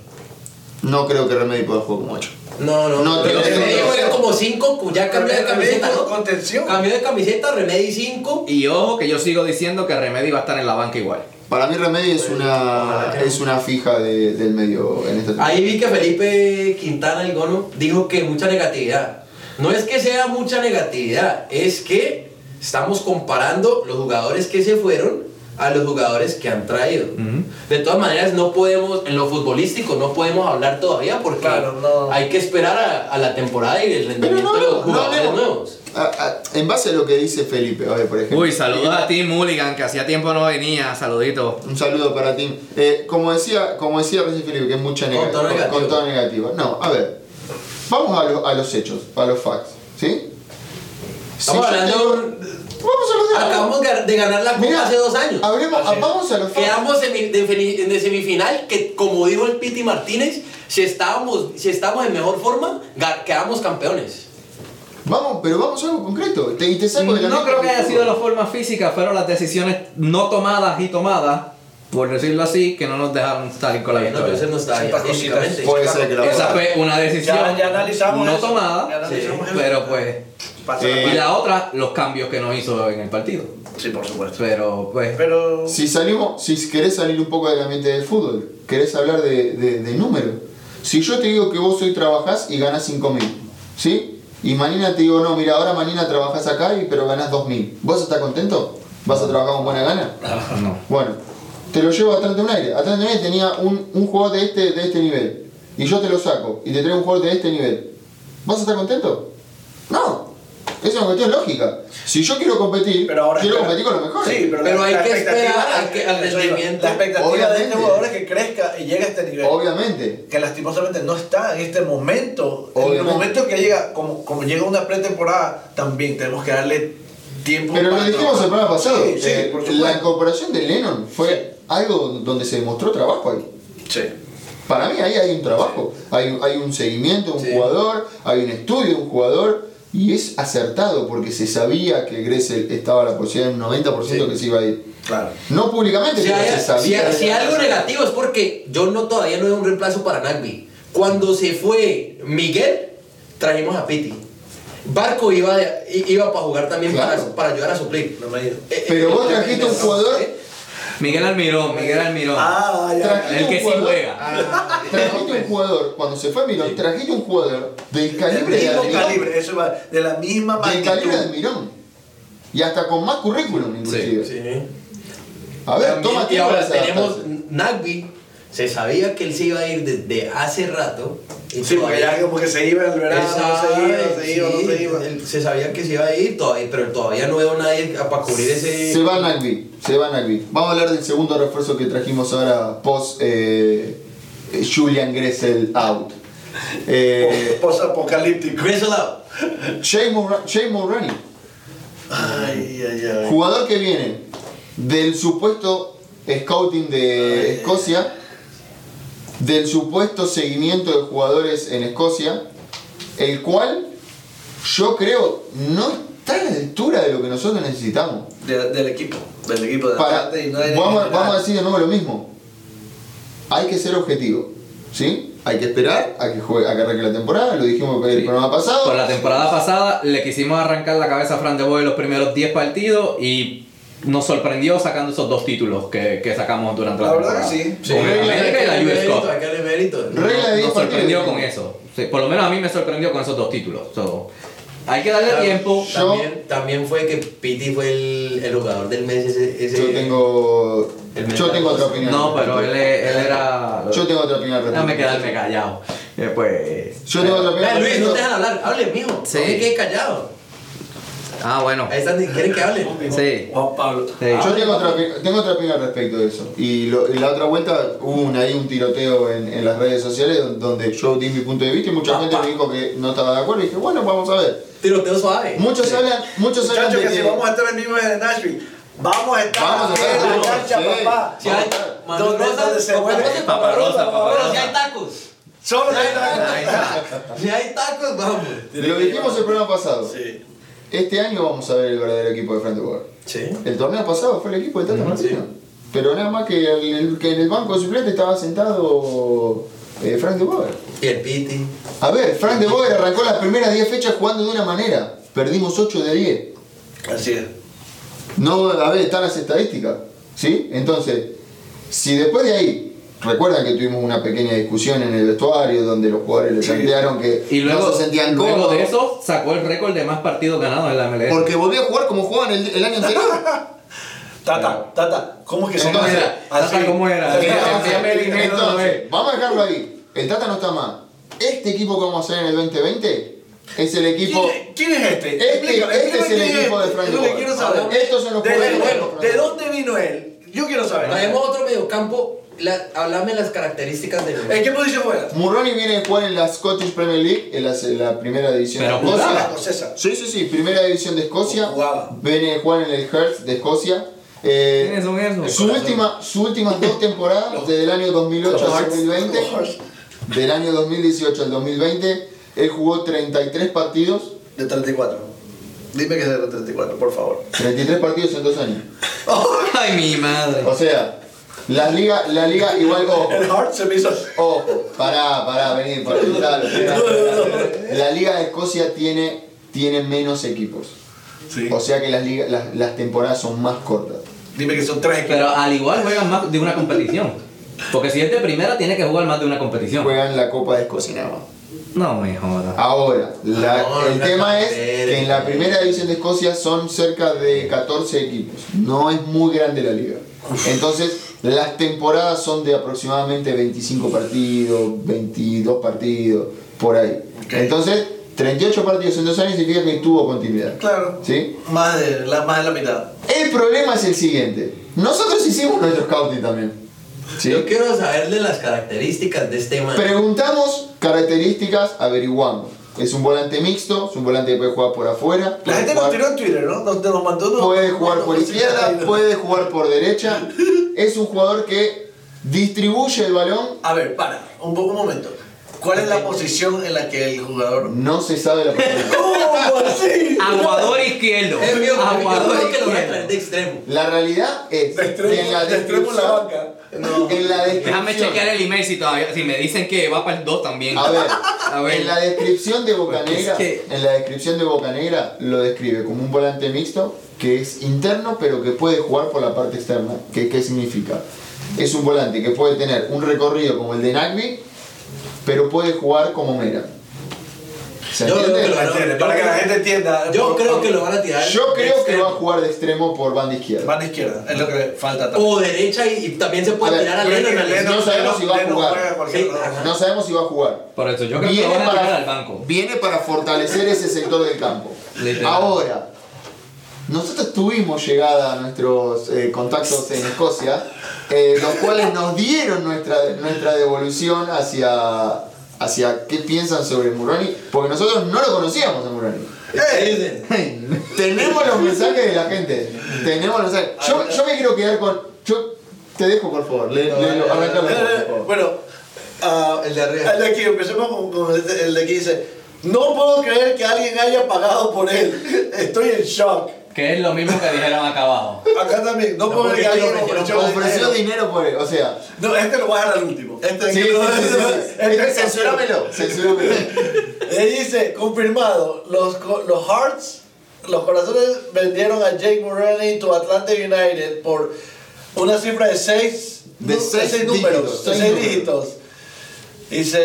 [SPEAKER 1] No creo que Remedy pueda jugar como 8.
[SPEAKER 3] No, no,
[SPEAKER 1] No,
[SPEAKER 3] pero
[SPEAKER 1] te- te-
[SPEAKER 3] juega como 5, ya cambió de camiseta, ¿no?
[SPEAKER 4] contención.
[SPEAKER 3] Cambió de camiseta, Remedy 5.
[SPEAKER 2] Y ojo que yo sigo diciendo que Remedy va a estar en la banca igual.
[SPEAKER 1] Para mí Remedy es una, es una fija de- del medio en esta temporada.
[SPEAKER 3] Ahí vi que Felipe Quintana, el gono, dijo que mucha negatividad. No es que sea mucha negatividad, es que estamos comparando los jugadores que se fueron a los jugadores que han traído. De todas maneras, no podemos, en lo futbolístico, no podemos hablar todavía porque
[SPEAKER 4] Claro, no.
[SPEAKER 3] hay que esperar a, a la temporada y el rendimiento
[SPEAKER 1] no,
[SPEAKER 3] de los
[SPEAKER 1] no, no
[SPEAKER 3] jugadores nuevos.
[SPEAKER 1] A- a- en base a lo que dice Felipe, a ver, por ejemplo.
[SPEAKER 2] Uy, saludos a ti Mulligan, que hacía tiempo no venía, saludito.
[SPEAKER 1] Un saludo para ti. Eh, como decía, como decía recién Felipe, que es mucha
[SPEAKER 3] Con
[SPEAKER 1] nega-
[SPEAKER 3] tono negativo.
[SPEAKER 1] con tono negativo. No, a ver. Vamos a, lo- a los hechos, a los facts. ¿Sí?
[SPEAKER 3] Estamos
[SPEAKER 1] Si yo
[SPEAKER 3] hablando
[SPEAKER 1] Vamos a hechos.
[SPEAKER 3] Acabamos de de ganar la Copa
[SPEAKER 1] Mira,
[SPEAKER 3] hace dos años.
[SPEAKER 4] Es.
[SPEAKER 1] vamos a.
[SPEAKER 3] Quedamos semi- de, semifinal que, como dijo el Piti Martínez, si estábamos, si estábamos en mejor forma, quedamos campeones.
[SPEAKER 1] Vamos, pero vamos a algo concreto. Te, te saco de la
[SPEAKER 2] No creo que haya sido la forma física, fueron las decisiones no tomadas y tomadas, por decirlo así, que no nos dejaron salir con la
[SPEAKER 3] No, pero ese
[SPEAKER 2] victoria.
[SPEAKER 3] no está.
[SPEAKER 1] Puede ser que la
[SPEAKER 2] Esa fue una decisión
[SPEAKER 4] Ya- ya analizamos
[SPEAKER 2] no
[SPEAKER 4] eso. Ya
[SPEAKER 2] tomada,
[SPEAKER 4] analizamos
[SPEAKER 2] sí, pero pues...
[SPEAKER 4] Pasa
[SPEAKER 1] Eh,
[SPEAKER 2] Y la otra, los cambios que nos hizo en el partido.
[SPEAKER 4] Sí, por supuesto.
[SPEAKER 2] Pero pues...
[SPEAKER 4] Pero.
[SPEAKER 1] Si salimos, si querés salir un poco del ambiente del fútbol, querés hablar de, de, de números. Si yo te digo que vos hoy trabajás y ganás 5 mil, ¿sí? Y mañana te digo, no, mira, ahora mañana trabajás acá y, pero ganás 2 mil. ¿Vos estás contento? ¿Vas a trabajar con buena gana?
[SPEAKER 2] No.
[SPEAKER 1] Bueno, te lo llevo atrás de un aire. Atrás de un aire tenía un, un jugador de este, de este nivel. Y yo te lo saco y te traigo un jugador de este nivel. ¿Vas a estar contento? No. Es una cuestión lógica. Si yo quiero competir,
[SPEAKER 4] Pero ahora
[SPEAKER 1] quiero
[SPEAKER 4] espera.
[SPEAKER 1] competir con los mejores.
[SPEAKER 4] Sí, pero,
[SPEAKER 3] Pero
[SPEAKER 4] la-
[SPEAKER 3] hay
[SPEAKER 4] la
[SPEAKER 3] que esperar al que- rendimiento.
[SPEAKER 4] La expectativa de
[SPEAKER 1] Obviamente.
[SPEAKER 4] este jugador es que crezca y llegue a este nivel.
[SPEAKER 1] Obviamente.
[SPEAKER 4] Que lastimosamente no está en este momento. En el momento que llega, como, como llega una pretemporada, también tenemos que darle tiempo.
[SPEAKER 1] Pero lo dijimos el programa pasado.
[SPEAKER 4] Sí, sí,
[SPEAKER 1] eh,
[SPEAKER 4] por
[SPEAKER 1] la incorporación de Lennon fue algo donde se demostró trabajo ahí.
[SPEAKER 4] Sí.
[SPEAKER 1] Para mí ahí hay un trabajo, hay, hay un seguimiento de un
[SPEAKER 3] Sí.
[SPEAKER 1] jugador, hay un estudio de un jugador y es acertado porque se sabía que Gressel estaba a la posibilidad de un 90%
[SPEAKER 4] Sí.
[SPEAKER 1] que se iba a ir.
[SPEAKER 4] Claro.
[SPEAKER 1] No públicamente,
[SPEAKER 3] Si,
[SPEAKER 1] pero se
[SPEAKER 3] si-
[SPEAKER 1] sabía.
[SPEAKER 3] si algo negativo es porque yo no todavía no veo un reemplazo para Nagby. Cuando se fue Miguel, trajimos a Piti. Barco iba, iba para jugar también
[SPEAKER 1] Claro.
[SPEAKER 3] para, para ayudar a suplir.
[SPEAKER 4] No me
[SPEAKER 1] Pero
[SPEAKER 3] eh,
[SPEAKER 1] vos trajiste un jugador-
[SPEAKER 3] eh,
[SPEAKER 2] Miguel Almirón, Miguel Almirón.
[SPEAKER 4] Ah, ya.
[SPEAKER 2] El
[SPEAKER 1] un
[SPEAKER 2] que sí
[SPEAKER 1] jugador-
[SPEAKER 2] juega.
[SPEAKER 1] Trajiste un jugador, cuando se fue Mirón, trajiste un jugador del
[SPEAKER 4] Del
[SPEAKER 1] calibre de
[SPEAKER 4] mismo
[SPEAKER 1] Almirón.
[SPEAKER 4] calibre, eso va, de la misma
[SPEAKER 1] Del
[SPEAKER 4] magnitud.
[SPEAKER 1] calibre de Mirón. Y hasta con más currículum, inclusive.
[SPEAKER 3] Sí.
[SPEAKER 1] A ver,
[SPEAKER 3] También,
[SPEAKER 1] toma
[SPEAKER 3] y
[SPEAKER 1] tiempo
[SPEAKER 3] ahora
[SPEAKER 1] para
[SPEAKER 3] tenemos. Nagby. Se sabía que él se iba a ir desde hace rato. y
[SPEAKER 4] Sí, porque ya como que se iba en el verano, no se iba, no se iba, no se iba.
[SPEAKER 3] él se sabía que se iba a ir, todavía, pero todavía no veo a nadie para cubrir ese.
[SPEAKER 1] Se va Nagby, se va Nagby. Vamos a hablar del segundo refuerzo que trajimos ahora post eh, Julian Gressel out. Eh,
[SPEAKER 4] Post apocalíptico.
[SPEAKER 3] Gressel out.
[SPEAKER 1] Jay Mulroney,
[SPEAKER 4] Ay, ay, ay.
[SPEAKER 1] jugador que viene del supuesto scouting de Escocia, del supuesto seguimiento de jugadores en Escocia, el cual yo creo no está a la altura de lo que nosotros necesitamos.
[SPEAKER 4] De- del equipo, del equipo de
[SPEAKER 1] Para-
[SPEAKER 4] y no hay
[SPEAKER 1] vamos, vamos a decir de nuevo lo mismo. Hay que ser objetivo. ¿Sí? Hay que esperar a que, juegue, a que arranque la temporada, lo dijimos en el
[SPEAKER 2] Sí.
[SPEAKER 1] programa pasado.
[SPEAKER 2] Por la temporada pasada le quisimos arrancar la cabeza a Fran de Boer los primeros 10 partidos y nos sorprendió sacando esos dos títulos que, que sacamos durante la,
[SPEAKER 4] La verdad
[SPEAKER 2] temporada.
[SPEAKER 4] que sí.
[SPEAKER 1] Sí.
[SPEAKER 2] América y la US Cup.
[SPEAKER 3] Hay que darle mérito.
[SPEAKER 1] Regla de 10
[SPEAKER 2] Nos sorprendió con eso. Sí, por lo menos a mí me sorprendió con esos dos títulos. So, hay que darle tiempo.
[SPEAKER 1] Yo-
[SPEAKER 3] También, también fue que Piti fue el, el jugador del mes ese. ese
[SPEAKER 1] Yo tengo.
[SPEAKER 3] El
[SPEAKER 1] Yo tengo otra opinión.
[SPEAKER 2] No, pero él, él era.
[SPEAKER 1] Yo tengo otra opinión.
[SPEAKER 2] Déjame quedarme callado. Pues.
[SPEAKER 1] Yo tengo otra opinión.
[SPEAKER 3] Luis, no te dejan hablar. Hable, mijo.
[SPEAKER 2] Sí.
[SPEAKER 3] No quedes callado.
[SPEAKER 2] Ah, bueno.
[SPEAKER 3] Ahí están, quieren que hable.
[SPEAKER 2] Sí.
[SPEAKER 4] Juan Pablo.
[SPEAKER 2] Sí.
[SPEAKER 1] Yo tengo otra, tengo otra opinión al respecto de eso. Y, lo- y la otra vuelta hubo un, ahí un tiroteo en, en las redes sociales don- donde yo di mi punto de vista y mucha gente me dijo que no estaba de acuerdo. Y dije, bueno, vamos a ver.
[SPEAKER 3] Tiroteo suave.
[SPEAKER 1] Muchos hablan, muchos hablan de
[SPEAKER 4] que si
[SPEAKER 1] que-
[SPEAKER 4] vamos a estar en vivo en Nashville, vamos a estar
[SPEAKER 1] Vamos a
[SPEAKER 4] en la cancha,
[SPEAKER 1] sí.
[SPEAKER 4] papá.
[SPEAKER 3] Si hay,
[SPEAKER 4] Donde- se mueve
[SPEAKER 3] paparosa, si hay tacos.
[SPEAKER 4] Solo
[SPEAKER 3] Si hay tacos, si hay tacos, vamos.
[SPEAKER 1] Lo dijimos el programa pasado.
[SPEAKER 4] Sí.
[SPEAKER 1] Este año vamos a ver el verdadero equipo de Frank de Boer.
[SPEAKER 3] Sí.
[SPEAKER 1] El torneo pasado fue el equipo de Tata Martino. Pero nada más que, el- que en el banco de suplente estaba sentado eh, Frank de Boer.
[SPEAKER 3] Y el Piti.
[SPEAKER 1] A ver, Frank de Boer arrancó las primeras 10 fechas jugando de una manera. Perdimos 8 de 10.
[SPEAKER 4] Así es.
[SPEAKER 1] No, a ver, están las estadísticas. ¿Sí? Entonces, si después de ahí, recuerdan que tuvimos una pequeña discusión en el vestuario donde los jugadores le plantearon que
[SPEAKER 2] Y luego,
[SPEAKER 1] no se sentían
[SPEAKER 2] luego
[SPEAKER 1] cómodos.
[SPEAKER 2] de eso sacó el récord de más partidos ganados en la MLS.
[SPEAKER 1] Porque volvió a jugar como jugaban el, el año anterior.
[SPEAKER 4] Tata, Tata, ¿cómo es que se
[SPEAKER 1] Entonces,
[SPEAKER 4] llama?
[SPEAKER 2] Tata, ¿cómo era?
[SPEAKER 4] Así.
[SPEAKER 1] Entonces,
[SPEAKER 2] vez.
[SPEAKER 1] vamos a dejarlo ahí. El Tata no está mal. Este equipo que vamos a hacer en el 2020 es el equipo.
[SPEAKER 4] ¿Quién, quién es este?
[SPEAKER 1] Este-
[SPEAKER 4] Explica-
[SPEAKER 1] este es el equipo de
[SPEAKER 4] este.
[SPEAKER 1] Frank
[SPEAKER 4] Es lo
[SPEAKER 1] de
[SPEAKER 4] quiero saber.
[SPEAKER 1] Estos son los
[SPEAKER 4] De-
[SPEAKER 1] jugadores de
[SPEAKER 4] bueno,
[SPEAKER 1] Frank
[SPEAKER 4] ¿de
[SPEAKER 1] de Boer.
[SPEAKER 4] dónde vino él? Yo quiero saber.
[SPEAKER 3] Traemos otro mediocampo. La, hablame las características del.
[SPEAKER 4] ¿En qué posición juega?
[SPEAKER 1] Murroni viene de jugar en la Scottish Premier League, en la, en la primera división
[SPEAKER 2] Pero
[SPEAKER 1] de Escocia.
[SPEAKER 4] La escocesa.
[SPEAKER 1] Sí, sí, sí, primera división de Escocia.
[SPEAKER 4] Jugaba.
[SPEAKER 1] Viene de jugar en el Hearts de Escocia. Eh,
[SPEAKER 2] ¿Quiénes son esos?
[SPEAKER 1] su última, sus últimas dos temporadas, desde el año 2008 al 2020, del año 2018 al 2020, él jugó 33 partidos,
[SPEAKER 4] De 34. Dime que es de 34, por favor.
[SPEAKER 1] 33 partidos en dos años.
[SPEAKER 2] Ay, mi madre.
[SPEAKER 1] O sea, la liga, la liga igual, ojo,
[SPEAKER 4] El Heart se me hizo.
[SPEAKER 1] ojo, pará, pará, vení, espera. La liga de Escocia tiene, tiene menos equipos.
[SPEAKER 4] Sí.
[SPEAKER 1] O sea que las, ligas, las, las temporadas son más cortas.
[SPEAKER 4] Dime que son tres equipos.
[SPEAKER 2] Pero al igual juegan más de una competición. Porque si es de primera, tiene que jugar más de una competición.
[SPEAKER 1] Juegan la Copa de Escocia nada.
[SPEAKER 2] No me jodas.
[SPEAKER 1] Ahora, la-
[SPEAKER 3] No,
[SPEAKER 1] el
[SPEAKER 3] no,
[SPEAKER 1] tema
[SPEAKER 3] no,
[SPEAKER 1] es
[SPEAKER 3] no,
[SPEAKER 1] que en la primera división de Escocia son cerca de 14 equipos. No es muy grande la liga. Entonces, las temporadas son de aproximadamente 25 partidos, 22 partidos, por ahí.
[SPEAKER 4] Ok.
[SPEAKER 1] Entonces, 38 partidos en dos años significa que tuvo continuidad.
[SPEAKER 4] Claro.
[SPEAKER 1] ¿Sí?
[SPEAKER 4] Más de la, más de la mitad.
[SPEAKER 1] El problema es el siguiente. Nosotros hicimos nuestro scouting también. ¿Sí?
[SPEAKER 3] Yo quiero saber de las características de este man.
[SPEAKER 1] Preguntamos características, averiguamos. Es un volante mixto, es un volante que puede jugar por afuera.
[SPEAKER 4] La gente nos tiró en Twitter, ¿no? Nos, nos mandó unos-
[SPEAKER 1] Puede jugar por izquierda, puede jugar por derecha. Es un jugador que distribuye el balón,
[SPEAKER 4] A ver, para, un, po- un momento. ¿Cuál es la posición en la que el jugador.
[SPEAKER 1] no se sabe la posición.
[SPEAKER 4] ¿Cómo así?
[SPEAKER 2] Aguador izquierdo.
[SPEAKER 3] Es mío, yo
[SPEAKER 2] Aguador
[SPEAKER 3] creo que lo van a traer
[SPEAKER 2] izquierdo.
[SPEAKER 3] de extremo.
[SPEAKER 1] La realidad es
[SPEAKER 4] De extremo,
[SPEAKER 1] que en la
[SPEAKER 4] de extremo en la
[SPEAKER 1] descripción,
[SPEAKER 4] banca.
[SPEAKER 1] en la descripción,
[SPEAKER 2] Déjame chequear el email si todavía. Si me dicen que va para el 2 también.
[SPEAKER 1] A ver,
[SPEAKER 2] A ver.
[SPEAKER 1] en la descripción de Bocanegra,
[SPEAKER 2] es que-
[SPEAKER 1] en la descripción de Bocanegra lo describe como un volante mixto que es interno pero que puede jugar por la parte externa. ¿Qué, qué significa? Es un volante que puede tener un recorrido como el de Nagby, pero puede jugar como Mera. ¿Se
[SPEAKER 3] Yo creo que lo-
[SPEAKER 4] Entiende, Para que la gente entienda.
[SPEAKER 3] Yo creo que lo van a tirar.
[SPEAKER 1] Yo creo que va a jugar de extremo por banda izquierda.
[SPEAKER 4] Banda izquierda, es lo que falta también.
[SPEAKER 3] O derecha y, y también se
[SPEAKER 1] A
[SPEAKER 3] puede
[SPEAKER 1] ver,
[SPEAKER 3] tirar a Lennon
[SPEAKER 1] no sabemos si va a jugar. No sabemos si va a jugar.
[SPEAKER 2] Por eso, yo creo que lo
[SPEAKER 1] Viene
[SPEAKER 2] van a tirar
[SPEAKER 1] para,
[SPEAKER 2] al banco.
[SPEAKER 1] viene para fortalecer ese sector del campo. Ahora, nosotros tuvimos llegada a nuestros eh, contactos en Escocia, eh, los cuales nos dieron nuestra, nuestra devolución hacia, hacia qué piensan sobre Muroni, porque nosotros no lo conocíamos a Muroni.
[SPEAKER 3] ¿Qué dicen?
[SPEAKER 1] Tenemos los mensajes de la gente. Tenemos los mensajes. Yo, yo me quiero quedar con. Yo te dejo, por favor. Le, favor.
[SPEAKER 4] Bueno, ah,
[SPEAKER 3] El de arriba.
[SPEAKER 4] El de aquí, empecemos con, con el, de, el de aquí. Dice: No puedo creer que alguien haya pagado por él. Estoy en shock.
[SPEAKER 2] Que es lo mismo que dijeron acá abajo.
[SPEAKER 4] Acá también. No,
[SPEAKER 3] porque
[SPEAKER 4] alguien
[SPEAKER 3] lo
[SPEAKER 4] ofreció,
[SPEAKER 1] Ofreció
[SPEAKER 4] dinero.
[SPEAKER 1] dinero por él. O sea.
[SPEAKER 4] No, este lo voy a dejar al último. Este
[SPEAKER 1] Sí, sí,
[SPEAKER 4] no-
[SPEAKER 1] sí, sí, sí.
[SPEAKER 4] este-
[SPEAKER 1] Censurámelo. Censurámelo.
[SPEAKER 4] Él dice, confirmado, los, los Hearts, los corazones vendieron a Jake Moroney to Atlanta United por una cifra de 6
[SPEAKER 1] De seis
[SPEAKER 4] números,
[SPEAKER 1] dígitos,
[SPEAKER 4] de
[SPEAKER 1] seis
[SPEAKER 4] 6
[SPEAKER 1] números.
[SPEAKER 4] dígitos. Dice,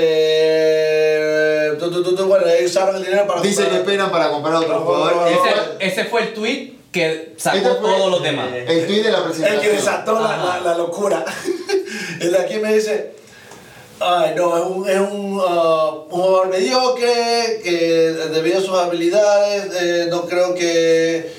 [SPEAKER 4] bueno, ellos usaron el dinero para
[SPEAKER 1] Dice que esperan para comprar a otro jugador.
[SPEAKER 2] Ese, ese fue el tweet que sacó
[SPEAKER 1] Este
[SPEAKER 2] todos los demás.
[SPEAKER 1] El tweet de la
[SPEAKER 4] El
[SPEAKER 1] presentación.
[SPEAKER 4] que desató la, la, la locura. El de aquí me dice, ay no, es un, es un, ah, un jugador mediocre, que debido a sus habilidades, eh, no creo que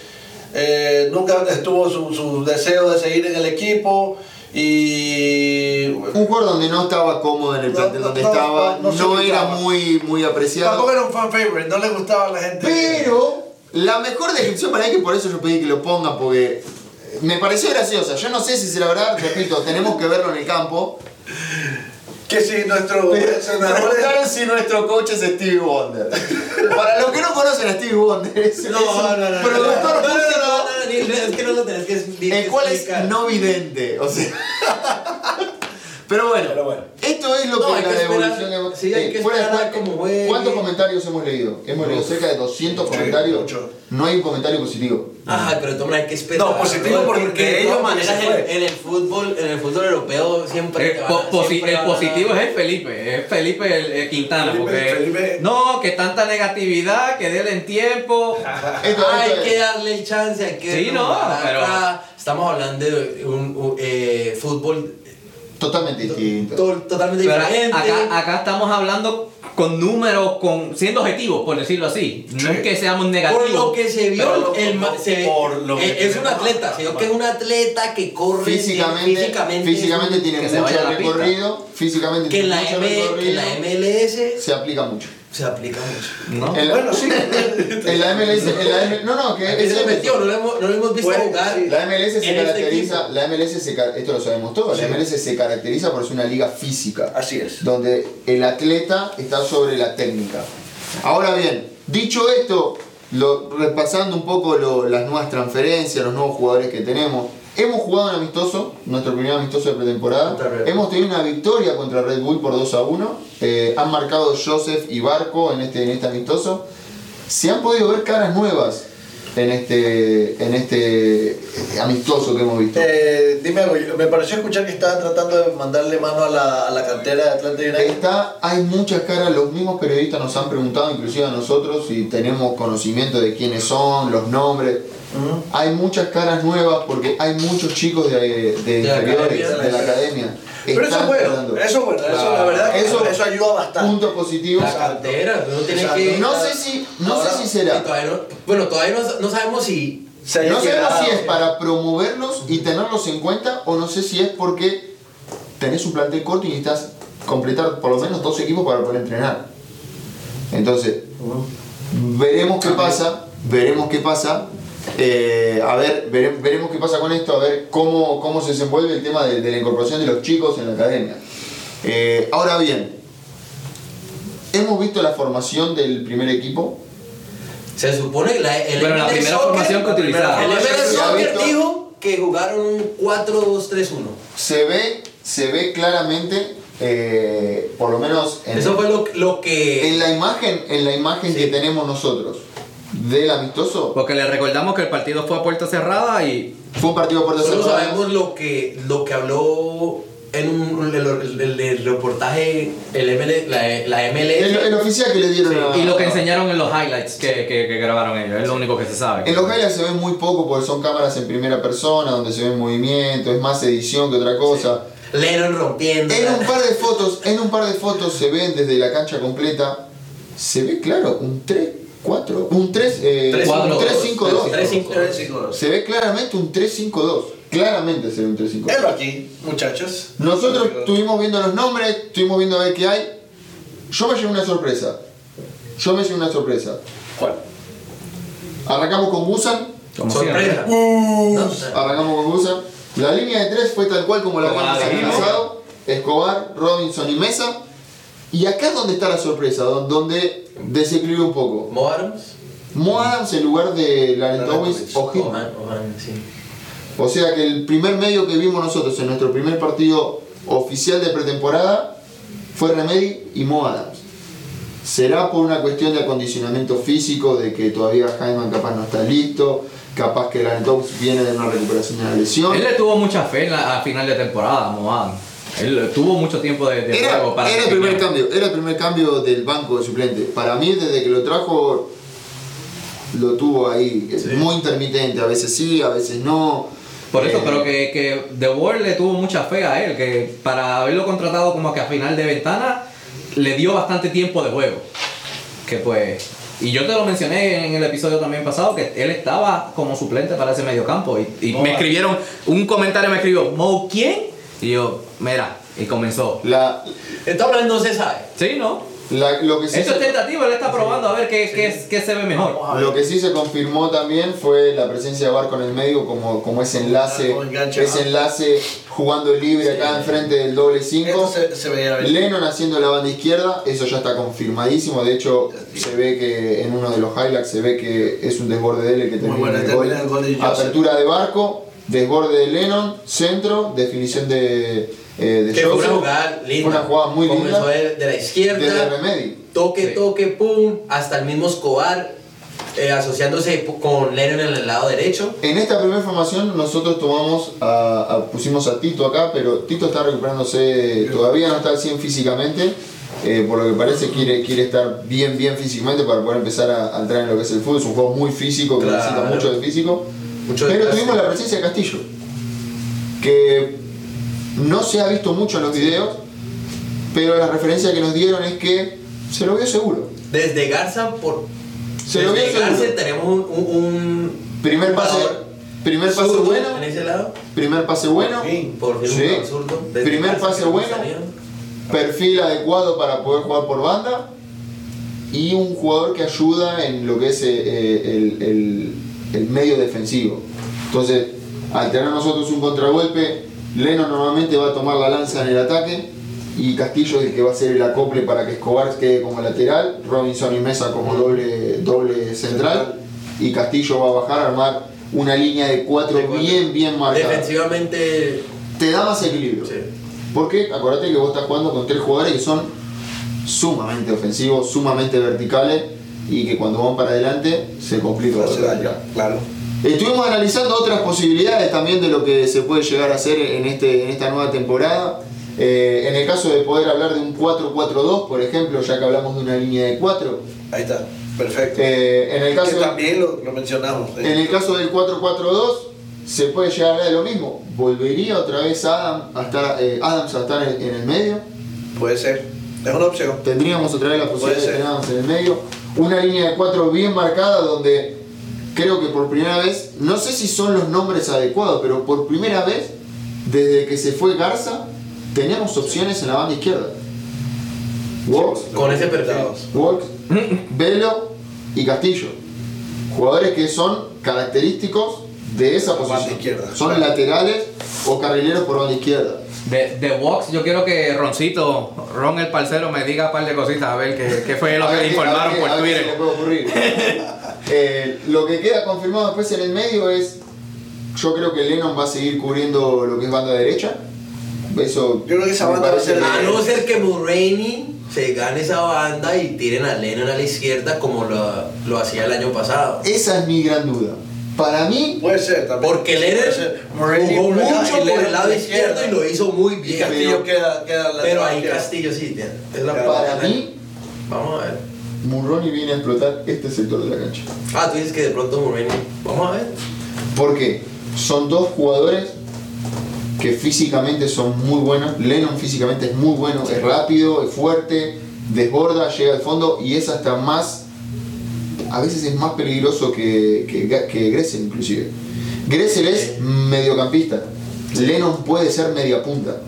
[SPEAKER 4] eh, nunca estuvo su, su deseo de seguir en el equipo y
[SPEAKER 1] Un jugador donde no estaba cómodo en el plantel
[SPEAKER 4] no,
[SPEAKER 1] donde
[SPEAKER 4] no,
[SPEAKER 1] estaba,
[SPEAKER 4] no,
[SPEAKER 1] era muy, muy apreciado.
[SPEAKER 4] tampoco era un fan favorite, no le gustaba a la gente.
[SPEAKER 1] Pero la mejor descripción para mí, que por eso yo pedí que lo ponga, porque me pareció graciosa. Yo no sé si será verdad, repito, tenemos que verlo en el campo.
[SPEAKER 4] Que si nuestro
[SPEAKER 1] preguntaron si nuestro coach es Stevie Wonder. Para los que no conocen a Stevie Wonder, es,
[SPEAKER 3] No, no, no, no, no,
[SPEAKER 1] productor
[SPEAKER 3] no, no, no, no, no, no, ni- es que no lo tenés que explicar.
[SPEAKER 1] el cual es no vidente. O sea. Pero bueno,
[SPEAKER 4] Pero bueno.
[SPEAKER 1] esto es lo
[SPEAKER 3] No,
[SPEAKER 1] que
[SPEAKER 3] hay
[SPEAKER 1] la
[SPEAKER 3] que esperar-
[SPEAKER 1] devolución
[SPEAKER 3] sí, hay que
[SPEAKER 1] fuera de. ¿Cuántos comentarios hemos leído? Hemos leído cerca de 200
[SPEAKER 4] Sí,
[SPEAKER 1] comentarios.
[SPEAKER 4] mucho.
[SPEAKER 1] No hay un comentario positivo.
[SPEAKER 3] Ajá, pero toma, hay que esperar.
[SPEAKER 4] No, positivo porque
[SPEAKER 3] de
[SPEAKER 4] ellos
[SPEAKER 3] todas maneras en, el fútbol, en el fútbol europeo siempre
[SPEAKER 2] Eh, po-
[SPEAKER 3] siempre
[SPEAKER 2] el positivo es el Felipe, es Felipe el, el Quintana,
[SPEAKER 4] Felipe-
[SPEAKER 2] porque
[SPEAKER 4] Felipe-
[SPEAKER 2] no, que tanta negatividad, que déle en tiempo.
[SPEAKER 1] Esto,
[SPEAKER 3] hay
[SPEAKER 1] esto es-
[SPEAKER 3] que darle el chance, hay que
[SPEAKER 2] Sí, no, pero-
[SPEAKER 3] acá. Estamos hablando de un, un, eh, fútbol
[SPEAKER 1] totalmente distinto.
[SPEAKER 3] to- totalmente
[SPEAKER 2] Pero
[SPEAKER 3] diferente.
[SPEAKER 2] acá, acá estamos hablando con números, con siendo objetivos, por decirlo así. No
[SPEAKER 4] Sí.
[SPEAKER 2] es que seamos negativos.
[SPEAKER 3] Por lo que se vio,
[SPEAKER 4] lo-
[SPEAKER 3] el ma-
[SPEAKER 4] por-
[SPEAKER 3] se-
[SPEAKER 4] por lo que
[SPEAKER 3] eh, es un atleta, se vio que es un atleta que corre
[SPEAKER 1] Físicamente,
[SPEAKER 3] físicamente,
[SPEAKER 1] físicamente, tiene
[SPEAKER 2] que se
[SPEAKER 1] mucho recorrido. Físicamente
[SPEAKER 3] que en
[SPEAKER 1] tiene
[SPEAKER 3] la,
[SPEAKER 1] mucho
[SPEAKER 3] M, que la MLS
[SPEAKER 1] Se aplica mucho.
[SPEAKER 3] Se aplica mucho.
[SPEAKER 2] ¿no?
[SPEAKER 1] En la-
[SPEAKER 4] Bueno, sí.
[SPEAKER 1] En la MLS, en la M- no, no, que
[SPEAKER 3] Aquí
[SPEAKER 1] es
[SPEAKER 3] se metió, no lo hemos, no lo hemos visto jugar.
[SPEAKER 1] La MLS se
[SPEAKER 3] este
[SPEAKER 1] caracteriza,
[SPEAKER 3] equipo.
[SPEAKER 1] la MLS se, esto lo sabemos todos, la
[SPEAKER 4] Sí.
[SPEAKER 1] MLS se caracteriza por ser una liga física,
[SPEAKER 4] Así es.
[SPEAKER 1] donde el atleta está sobre la técnica. Ahora bien, dicho esto, lo- repasando un poco lo- las nuevas transferencias, los nuevos jugadores que tenemos, hemos jugado un amistoso, nuestro primer amistoso de pretemporada, hemos tenido una victoria contra Red Bull por 2 a 1, eh, han marcado Joseph y Barco en este, en este amistoso, se han podido ver caras nuevas en este, en este eh, amistoso que hemos visto.
[SPEAKER 4] Eh, dime algo, me pareció escuchar que estaban tratando de mandarle mano a la, a la cantera de Atlanta United.
[SPEAKER 1] Está, hay muchas caras, los mismos periodistas nos han preguntado, inclusive a nosotros, si tenemos conocimiento de quiénes son, los nombres. Hay muchas caras nuevas porque hay muchos chicos de, de,
[SPEAKER 3] academia.
[SPEAKER 1] de la academia.
[SPEAKER 4] Pero eso es bueno, eso es bueno, eso la verdad que
[SPEAKER 1] Eso-
[SPEAKER 4] eso, ayuda bastante.
[SPEAKER 1] Puntos positivos.
[SPEAKER 3] La cantera, uno tiene
[SPEAKER 4] Exacto.
[SPEAKER 3] que.
[SPEAKER 1] No sé si, no
[SPEAKER 4] Ahora,
[SPEAKER 1] sé si será.
[SPEAKER 3] todavía no- bueno, todavía no, no sabemos si.
[SPEAKER 4] Se
[SPEAKER 1] No sabemos si es para promoverlos y tenerlos en cuenta o no sé si es porque tenés un plantel corto y necesitas completar por lo menos dos equipos para poder entrenar. Entonces, veremos qué pasa, veremos qué pasa. Eh, a ver, vere- veremos qué pasa con esto, a ver cómo, cómo se desenvuelve el tema de, de la incorporación de los chicos en la academia. Eh, ahora bien, hemos visto la formación del primer equipo.
[SPEAKER 3] Se supone que la, el
[SPEAKER 2] Bueno, la primera
[SPEAKER 3] Soccer-
[SPEAKER 2] formación que utilizaba.
[SPEAKER 3] El
[SPEAKER 1] ha
[SPEAKER 3] Soccer dijo que jugaron un 4-2-3-1.
[SPEAKER 1] Se ve, se ve claramente, eh, por lo menos en,
[SPEAKER 3] Eso fue lo, lo que.
[SPEAKER 1] en la imagen, en la imagen
[SPEAKER 3] Sí.
[SPEAKER 1] que tenemos nosotros del amistoso.
[SPEAKER 2] Porque le recordamos que el partido fue a puerta cerrada y
[SPEAKER 1] Fue un partido por
[SPEAKER 3] Solo
[SPEAKER 1] cerrada.
[SPEAKER 3] sabemos lo que, lo que habló en un, el, el- el- el reportaje el ML, la, la MLS.
[SPEAKER 1] El, el oficial que le dieron a-
[SPEAKER 2] Y lo que enseñaron en los highlights que, que- que grabaron ellos, es lo único que se sabe.
[SPEAKER 1] En los highlights se ve muy poco porque son cámaras en primera persona, donde se ve movimiento, es más edición que otra cosa.
[SPEAKER 3] Lennon rompiendo.
[SPEAKER 1] En un par de fotos, en un par de fotos se ven desde la cancha completa, se ve claro un 3, 4, un 3, eh,
[SPEAKER 3] Tres,
[SPEAKER 1] un
[SPEAKER 2] cuatro,
[SPEAKER 1] 3-5-2.
[SPEAKER 3] tres, cinco.
[SPEAKER 4] Tres, cinco, dos.
[SPEAKER 1] Se ve claramente un 3-5-2. Claramente se ve un 3-5-2.
[SPEAKER 4] Pero aquí, muchachos.
[SPEAKER 1] Nosotros estuvimos viendo los nombres, estuvimos viendo a ver qué hay. Yo me llevé una sorpresa. Yo me llevé una sorpresa.
[SPEAKER 4] ¿Cuál?
[SPEAKER 1] Arrancamos con Busan.
[SPEAKER 2] Como
[SPEAKER 3] Sorpresa. No,
[SPEAKER 1] Arrancamos con Busan. La línea de tres fue tal cual como la habíamos analizado. Escobar, Robinson y Mesa. Y acá es donde está la sorpresa, don- donde desequilibró un poco.
[SPEAKER 3] Mo Adams.
[SPEAKER 1] Mo Adams en lugar de Larentowicz
[SPEAKER 4] Larentowicz.
[SPEAKER 1] o Hitman.
[SPEAKER 3] Sí.
[SPEAKER 1] O sea que el primer medio que vimos nosotros en nuestro primer partido oficial de pretemporada fue Remedy y Mo Adams. Será por una cuestión de acondicionamiento físico, de que todavía Hyman capaz no está listo, capaz que Larentowicz viene de una recuperación de una lesión.
[SPEAKER 2] Él le tuvo mucha fe en la, a final de temporada, Mohan. Él tuvo mucho tiempo de, de
[SPEAKER 1] Era,
[SPEAKER 2] juego para
[SPEAKER 1] era el primer cambio, era el primer cambio del banco de suplente. Para mí, desde que lo trajo, lo tuvo ahí,
[SPEAKER 3] Sí.
[SPEAKER 1] muy intermitente, a veces sí, a veces no.
[SPEAKER 2] Por eso,
[SPEAKER 1] Eh,
[SPEAKER 2] pero que, que The World le tuvo mucha fe a él, que para haberlo contratado como que a final de ventana, le dio bastante tiempo de juego. Que pues. Y yo te lo mencioné en el episodio también pasado, que él estaba como suplente para ese mediocampo. Y, y me escribieron, un comentario me escribió, ¿Mo quién? Y yo, mira, y comenzó.
[SPEAKER 1] La,
[SPEAKER 3] Esta no se sabe.
[SPEAKER 2] Sí, ¿no?
[SPEAKER 1] La- lo, que sí
[SPEAKER 2] Esto es tentativo, él está probando a ver qué, qué, qué se ve mejor.
[SPEAKER 1] Lo que sí se confirmó también fue la presencia de Barco en el medio como, como ese enlace, ese enlace jugando libre acá enfrente del doble 5.
[SPEAKER 4] Esto se, se veía venir.
[SPEAKER 1] Lennon haciendo la banda izquierda, eso ya está confirmadísimo. De hecho, se ve que en uno de los highlights se ve que es un desborde de él el que termina
[SPEAKER 4] bueno,
[SPEAKER 1] el gol. Apertura de barco, desborde de Lennon, centro, definición de, eh, de
[SPEAKER 3] Que fue una jugada linda.
[SPEAKER 1] Una jugada muy
[SPEAKER 3] Comenzó
[SPEAKER 1] linda.
[SPEAKER 3] de, de la izquierda.
[SPEAKER 1] Desde Remedy.
[SPEAKER 3] Toque,
[SPEAKER 2] Sí.
[SPEAKER 3] toque, pum. Hasta el mismo Escobar. eh, asociándose con Lennon en el lado derecho.
[SPEAKER 1] En esta primera formación nosotros tomamos a, a- pusimos a Tito acá, pero Tito está recuperándose, todavía no está al 100 físicamente, eh, por lo que parece quiere, quiere estar bien bien físicamente para poder empezar a, a entrar en lo que es el fútbol, es un juego muy físico que
[SPEAKER 3] Claro.
[SPEAKER 1] necesita mucho de físico,
[SPEAKER 3] Mucho
[SPEAKER 1] pero tuvimos la presencia de Castillo, que no se ha visto mucho en los videos, pero la referencia que nos dieron es que se lo vio seguro.
[SPEAKER 3] Desde Garza por.
[SPEAKER 1] Se lo vio
[SPEAKER 3] desde Garza
[SPEAKER 1] seguro.
[SPEAKER 3] tenemos un. un, un
[SPEAKER 1] Primer pase, primer pase bueno,
[SPEAKER 3] En ese lado.
[SPEAKER 1] primer pase bueno.
[SPEAKER 4] Por fin.
[SPEAKER 3] Por fin
[SPEAKER 1] Sí.
[SPEAKER 3] Desde
[SPEAKER 1] Primer pase bueno. perfil adecuado para poder jugar por banda y un jugador que ayuda en lo que es eh, eh, el, el- el medio defensivo. Entonces, al tener nosotros un contragolpe, Leno normalmente va a tomar la lanza en el ataque y Castillo es el que va a hacer el acople para que Escobar quede como lateral, Robinson y Mesa como doble, doble central y Castillo va a bajar a armar una línea de cuatro
[SPEAKER 3] De cuatro.
[SPEAKER 1] bien bien marcada.
[SPEAKER 3] Defensivamente.
[SPEAKER 1] Te da más equilibrio.
[SPEAKER 3] Sí.
[SPEAKER 1] Porque acuérdate que vos estás jugando con tres jugadores que son sumamente ofensivos, sumamente verticales y que cuando van para adelante se complica atrás.
[SPEAKER 4] Claro.
[SPEAKER 1] Estuvimos analizando otras posibilidades también de lo que se puede llegar a hacer en, este, en esta nueva temporada. Eh, en el caso de poder hablar de un 4-4-2, por ejemplo, ya que hablamos de una línea de 4.
[SPEAKER 4] Ahí está. Perfecto.
[SPEAKER 1] eh, en el caso
[SPEAKER 4] que
[SPEAKER 1] de-
[SPEAKER 4] también lo, lo mencionamos. eh.
[SPEAKER 1] en el caso del 4-4-2 se puede llegar a hablar de lo mismo. Volvería otra vez Adam a estar, eh, Adams a estar en- en el medio.
[SPEAKER 4] Puede ser. Es una opción.
[SPEAKER 1] tendríamos otra vez la posibilidad de tener en el medio. Una línea de cuatro bien marcada donde creo que por primera vez, no sé si son los nombres adecuados, pero por primera vez, desde que se fue Garza, teníamos opciones en la banda izquierda. Walks,
[SPEAKER 3] Con ese perfil.
[SPEAKER 1] Walks, Velo y Castillo. Jugadores que son característicos de esa
[SPEAKER 4] Por banda
[SPEAKER 1] posición.
[SPEAKER 4] izquierda,
[SPEAKER 1] Son laterales o carrileros por banda izquierda.
[SPEAKER 2] De, de Vox, yo quiero que Roncito, Ron el parcero, me diga un par de cositas, a ver qué, qué fue lo que le informaron por Twitter.
[SPEAKER 1] Eh, lo que queda confirmado después en el medio es, yo creo que Lennon va a seguir cubriendo lo que es banda derecha. Eso
[SPEAKER 4] Yo creo que esa banda va a ser
[SPEAKER 3] A
[SPEAKER 1] que-
[SPEAKER 3] no ser que Mulroney se gane esa banda y tiren a Lennon a la izquierda como lo, lo hacía el año pasado.
[SPEAKER 1] Esa es mi gran duda. Para mí,
[SPEAKER 4] Puede ser también.
[SPEAKER 3] Porque.
[SPEAKER 4] Morelli
[SPEAKER 3] jugó mucho por el lado izquierdo y lo hizo muy
[SPEAKER 4] Y
[SPEAKER 3] bien.
[SPEAKER 4] Castillo queda, queda
[SPEAKER 3] Pero ahí. Castillo sí tiene. Es la
[SPEAKER 1] para mí,
[SPEAKER 3] Vamos a ver.
[SPEAKER 1] Murroni viene a explotar este sector de la cancha.
[SPEAKER 3] Ah, tú dices que de pronto Mulroney. Vamos a ver.
[SPEAKER 1] Porque son dos jugadores que físicamente son muy buenos. Lennon físicamente es muy bueno, es rápido, es fuerte, desborda, llega al fondo y es hasta más, a veces es más peligroso que, que, que Gressel inclusive. Gressel es mediocampista, Lennon puede ser media punta,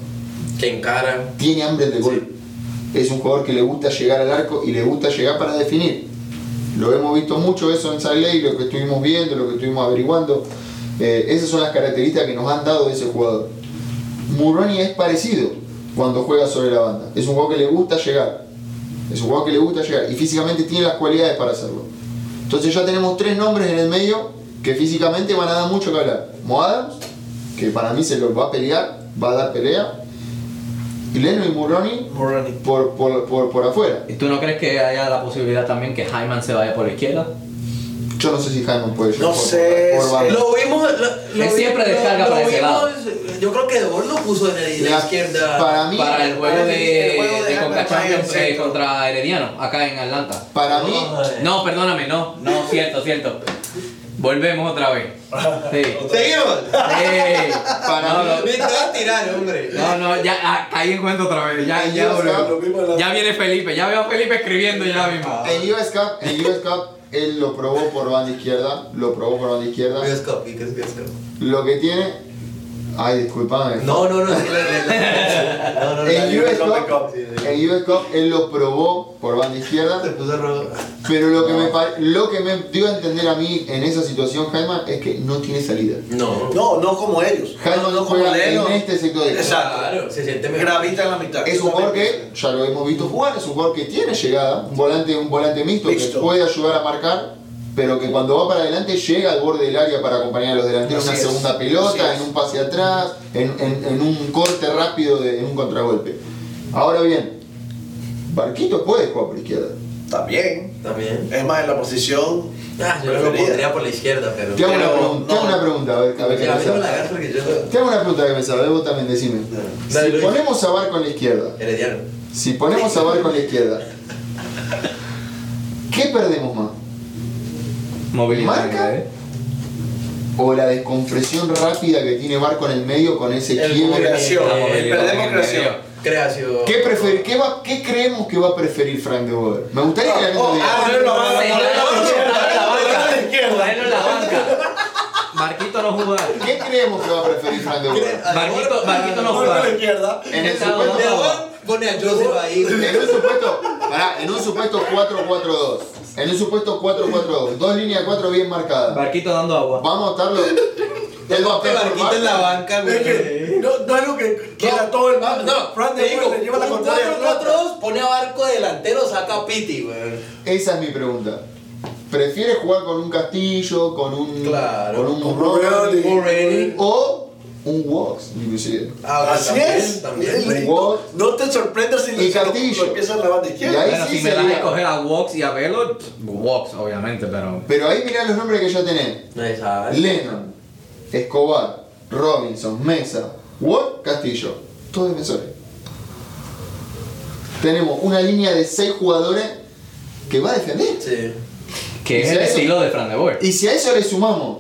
[SPEAKER 3] Que encara.
[SPEAKER 1] tiene hambre de gol. Es un jugador que le gusta llegar al arco y le gusta llegar para definir. Lo hemos visto mucho eso en Lake, lo que estuvimos viendo, lo que estuvimos averiguando. Eh, esas son las características que nos han dado de ese jugador. Murroni es parecido cuando juega sobre la banda. Es un jugador que le gusta llegar. Es un jugador que le gusta llegar y físicamente tiene las cualidades para hacerlo. Entonces ya tenemos tres nombres en el medio que físicamente van a dar mucho que hablar. Mo Adams, que para mí se los va a pelear, va a dar pelea. Y Leno y Murroni
[SPEAKER 4] Morani.
[SPEAKER 1] por, por, por, por afuera.
[SPEAKER 2] ¿Y tú no crees que haya la posibilidad también que Hyman se vaya por la izquierda?
[SPEAKER 1] Yo no sé si Jaime puede llegar
[SPEAKER 4] No
[SPEAKER 1] por,
[SPEAKER 4] sé,
[SPEAKER 1] por, por.
[SPEAKER 3] Lo vimos. Lo, lo
[SPEAKER 2] siempre
[SPEAKER 3] vi- lo-
[SPEAKER 2] descarga
[SPEAKER 3] lo
[SPEAKER 2] para ese
[SPEAKER 3] vimos,
[SPEAKER 2] lado.
[SPEAKER 3] Yo creo que De Boer lo puso en el- la,
[SPEAKER 1] La-
[SPEAKER 3] izquierda.
[SPEAKER 1] Para mí,
[SPEAKER 2] Para el juego de,
[SPEAKER 4] el juego de
[SPEAKER 2] de Conca Champions eh, contra Herediano, acá en Atlanta.
[SPEAKER 1] para mí.
[SPEAKER 2] No, perdóname, no, no, cierto, cierto. Volvemos otra vez. Sí.
[SPEAKER 3] Seguimos.
[SPEAKER 2] Sí.
[SPEAKER 1] Para
[SPEAKER 2] no, no,
[SPEAKER 3] Me te vas a tirar, hombre.
[SPEAKER 2] no, no, ya ah, caí en cuenta otra vez. Ya, ya,
[SPEAKER 4] la-
[SPEAKER 2] ya viene Felipe, ya veo a Felipe escribiendo ya mismo.
[SPEAKER 1] en US Cup, en US Cup, él lo probó por banda izquierda, lo probó por banda izquierda. Lo que tiene, Ay, disculpame.
[SPEAKER 3] No, no, no,
[SPEAKER 1] En US
[SPEAKER 4] Cup,
[SPEAKER 1] en US Cup él lo probó por banda izquierda,
[SPEAKER 3] Se puso rojo.
[SPEAKER 1] pero lo que, me, lo que me dio a entender a mí en esa situación, Jaime, es que no tiene salida.
[SPEAKER 3] No.
[SPEAKER 4] No, no como ellos.
[SPEAKER 1] Jaime
[SPEAKER 4] no, como
[SPEAKER 1] juega
[SPEAKER 4] Leno.
[SPEAKER 1] en este sector.
[SPEAKER 4] Exacto.
[SPEAKER 3] Claro, se siente mejor.
[SPEAKER 4] Gravita en la mitad.
[SPEAKER 1] Es un jugador que ya lo hemos visto jugar, es un jugador que tiene llegada, un volante, un volante mixto,
[SPEAKER 4] Mixto.
[SPEAKER 1] que puede ayudar a marcar, pero que cuando va para adelante llega al borde del área para acompañar a los delanteros en una
[SPEAKER 4] es,
[SPEAKER 1] segunda pelota, en un pase atrás, en, en- en un corte rápido, de- en un contragolpe. Ahora bien, Barquito puede jugar por izquierda.
[SPEAKER 4] También.
[SPEAKER 3] También.
[SPEAKER 4] Es más, en la posición.
[SPEAKER 3] Ah, yo lo pondría por la izquierda, pero.
[SPEAKER 1] Te hago, una, pregunta, te hago
[SPEAKER 4] no.
[SPEAKER 1] una pregunta, a ver, a ver qué
[SPEAKER 3] me yo.
[SPEAKER 1] Te hago una pregunta que me sabes, vos también decime.
[SPEAKER 3] Dale,
[SPEAKER 1] Si ponemos a Barco en la izquierda,
[SPEAKER 3] Herediano.
[SPEAKER 1] si ponemos a Barco en la izquierda, ¿qué perdemos más?
[SPEAKER 2] Movilidad.
[SPEAKER 1] ¿Marca?
[SPEAKER 2] ¿eh?
[SPEAKER 1] o la descompresión rápida que tiene Barco en el medio con ese
[SPEAKER 4] El
[SPEAKER 1] quiebre.
[SPEAKER 4] creación. Perdemos creación.
[SPEAKER 1] ¿Qué, prefer- qué, va- qué creemos que va a preferir Frank de Boer? Me gustaría que la gente
[SPEAKER 4] Oh,
[SPEAKER 1] diga.
[SPEAKER 4] ah, ponerlo a la- izquierda, ponerlo la
[SPEAKER 2] banca. Marquito no jugar.
[SPEAKER 1] ¿Qué creemos que va a preferir Frank de Boer?
[SPEAKER 2] Marquito, Marquito no
[SPEAKER 4] Ponerlo a la
[SPEAKER 2] jugar.
[SPEAKER 4] izquierda.
[SPEAKER 1] En el
[SPEAKER 2] Estado
[SPEAKER 1] supuesto,
[SPEAKER 2] de
[SPEAKER 3] León pone a Joseph ahí.
[SPEAKER 1] en un supuesto, pará, en un supuesto 4-4-2. En un supuesto 4-4-2. Dos líneas de 4 bien marcadas.
[SPEAKER 2] Marquito dando agua.
[SPEAKER 1] Vamos a estarlo.
[SPEAKER 3] Este
[SPEAKER 1] por
[SPEAKER 3] barquito en la banca,
[SPEAKER 4] Es
[SPEAKER 3] güey.
[SPEAKER 4] que no, no es lo que quiera todo el mundo.
[SPEAKER 3] No,
[SPEAKER 4] Fran
[SPEAKER 3] te
[SPEAKER 4] de
[SPEAKER 3] digo,
[SPEAKER 4] lleva la contraria. a Atlanta.
[SPEAKER 3] 4-4-2, pone a Barco delantero, saca a Piti, güey.
[SPEAKER 1] Esa es mi pregunta. ¿Prefiere jugar con un Castillo, con un.
[SPEAKER 3] Claro,
[SPEAKER 1] con un.
[SPEAKER 4] Morelli.
[SPEAKER 1] o un Wox, inclusive?
[SPEAKER 3] Ah,
[SPEAKER 4] Así
[SPEAKER 3] también,
[SPEAKER 4] es.
[SPEAKER 3] También.
[SPEAKER 4] El-
[SPEAKER 1] What?
[SPEAKER 4] No te sorprendas si
[SPEAKER 1] Y
[SPEAKER 4] lo, empiezas en la banda
[SPEAKER 1] Y
[SPEAKER 4] izquierda.
[SPEAKER 1] ahí
[SPEAKER 2] Bueno,
[SPEAKER 1] sí
[SPEAKER 2] si me das a escoger a Wox y a Velo, Wox, obviamente, pero.
[SPEAKER 1] Pero ahí mirá los nombres que ya tenés.
[SPEAKER 3] Exacto.
[SPEAKER 1] Lennon, Escobar, Robinson, Mesa, Ward, Castillo. Todos defensores. Tenemos una línea de 6 jugadores que va a defender.
[SPEAKER 3] Sí.
[SPEAKER 2] Que es
[SPEAKER 1] ¿Y
[SPEAKER 2] el
[SPEAKER 1] eso?
[SPEAKER 2] estilo de Fran de Boer.
[SPEAKER 1] Y si a eso le sumamos